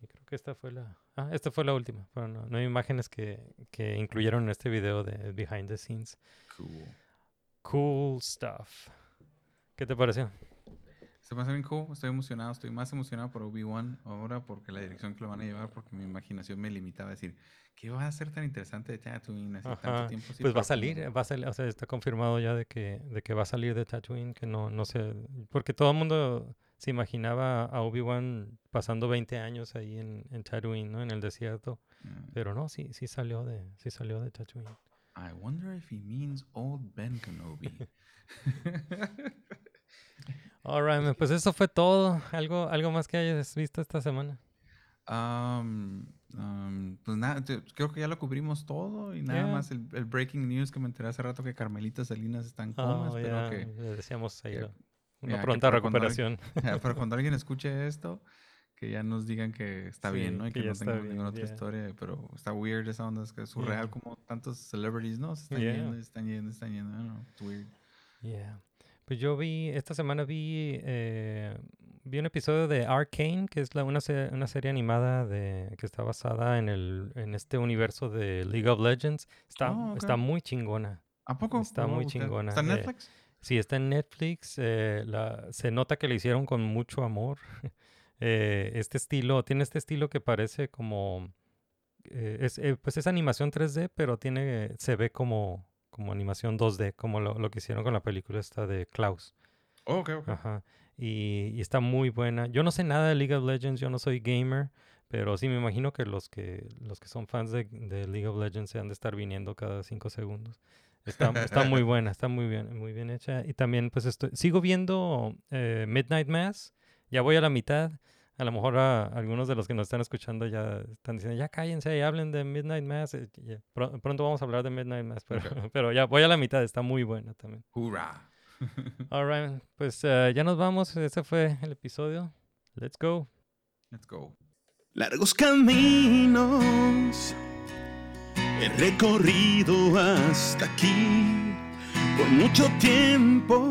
Y creo que esta fue la... Ah, esta fue la última. Pero no, no hay imágenes que, que incluyeron en este video de behind the scenes. Cool. Cool stuff. ¿Qué te pareció? Se me hace bien cool, estoy emocionado, estoy más emocionado por Obi-Wan ahora porque la dirección que lo van a llevar, porque mi imaginación me limitaba a decir, ¿qué va a ser tan interesante de Tatooine así tanto tiempo? Pues va a salir, va a salir, o sea, está confirmado ya de que, de que va a salir de Tatooine, que no, no sé, porque todo el mundo se imaginaba a Obi-Wan pasando 20 años ahí en, en Tatooine, ¿no? En el desierto, Mm. pero no, sí, sí salió de, sí salió de Tatooine. I wonder if he means old Ben Kenobi. Alright, man, pues eso fue todo. ¿Algo, algo más que hayas visto esta semana? Um, um, pues nada, creo que ya lo cubrimos todo y nada Yeah. más el, el breaking news que me enteré hace rato que Carmelita Salinas está en coma. Oh, ya, que, le deseamos ahí que- una que pronta cuando recuperación. Pero cuando alguien escuche esto, que ya nos digan que está Sí, bien, ¿no? Y que no tengamos bien, ninguna otra historia. Pero está weird esa onda, es que es surreal como tantos celebrities, ¿no? Se están Yeah. yendo, se están yendo, se están yendo. Know, it's weird. Yeah. Pues yo vi, esta semana vi, eh, vi un episodio de Arcane, que es la, una, una serie animada de, que está basada en, el, en este universo de League of Legends. Está, Oh, está muy chingona. ¿A poco? Está muy chingona, ¿Está en eh, Netflix? Sí, está en Netflix. eh, la, se nota que le hicieron con mucho amor. Eh, este estilo, tiene este estilo que parece como... eh, es, eh, pues es animación 3D, pero tiene, se ve como, como animación 2D, como lo, lo que hicieron con la película esta de Klaus. Oh, ok, ok. Ajá. Y, y está muy buena. Yo no sé nada de League of Legends, yo no soy gamer, pero sí me imagino que los que, los que son fans de, de League of Legends se han de estar viniendo cada cinco segundos. Está, está muy buena, está muy bien, muy bien hecha. Y también, pues, estoy, sigo viendo eh, Midnight Mass. Ya voy a la mitad. A lo mejor a, algunos de los que nos están escuchando ya están diciendo, ya cállense y hablen de Midnight Mass. Eh, pronto vamos a hablar de Midnight Mass, pero, pero ya voy a la mitad, está muy buena también. Hurra. Alright, pues eh, ya nos vamos. Ese fue el episodio. Let's go. Let's go. Largos caminos he recorrido hasta aquí por mucho tiempo,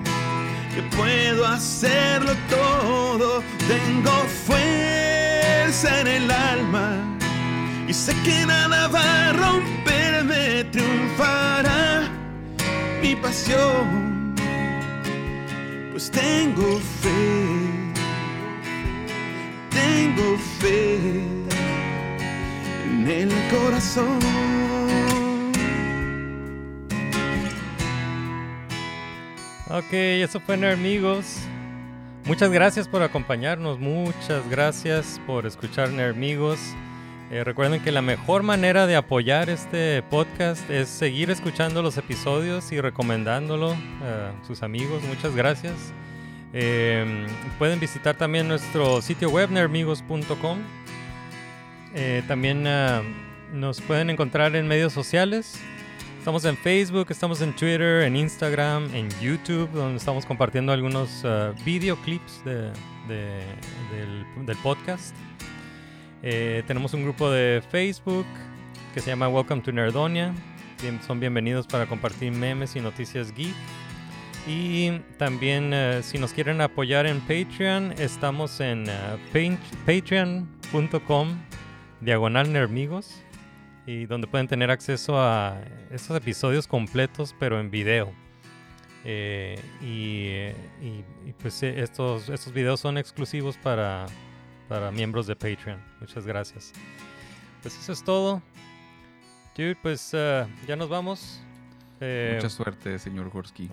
que puedo hacerlo todo, tengo fuerza en el alma y sé que nada va a romperme, triunfará mi pasión, pues tengo fe, tengo fe en el corazón. Ok, eso fue Nermigos. Muchas gracias por acompañarnos. Muchas gracias por escuchar Nermigos. Eh, recuerden que la mejor manera de apoyar este podcast es seguir escuchando los episodios y recomendándolo a sus amigos. Muchas gracias. Eh, pueden visitar también nuestro sitio web nermigos.com. Eh, también nos pueden encontrar en medios sociales. Estamos en Facebook, estamos en Twitter, en Instagram, en YouTube, donde estamos compartiendo algunos ah, videoclips de- de- del, podcast. Eh, tenemos un grupo de Facebook que se llama Welcome to Nerdonia. Son bienvenidos para compartir memes y noticias geek. Y también eh, si nos quieren apoyar en Patreon, estamos en patreon.com diagonal nermigos y donde pueden tener acceso a estos episodios completos pero en video. Eh, y, eh, y- y, pues eh, estos, estos videos son exclusivos para, para miembros de Patreon. Muchas gracias. Pues eso es todo. Dude, pues eh, ya nos vamos. Eh, Mucha suerte, señor Gorsky.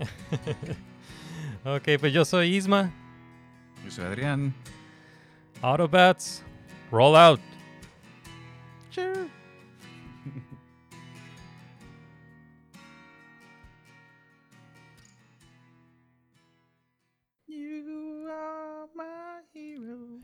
ok, pues yo soy Isma. Yo soy Adrián. Autobats, roll out. Sure. know.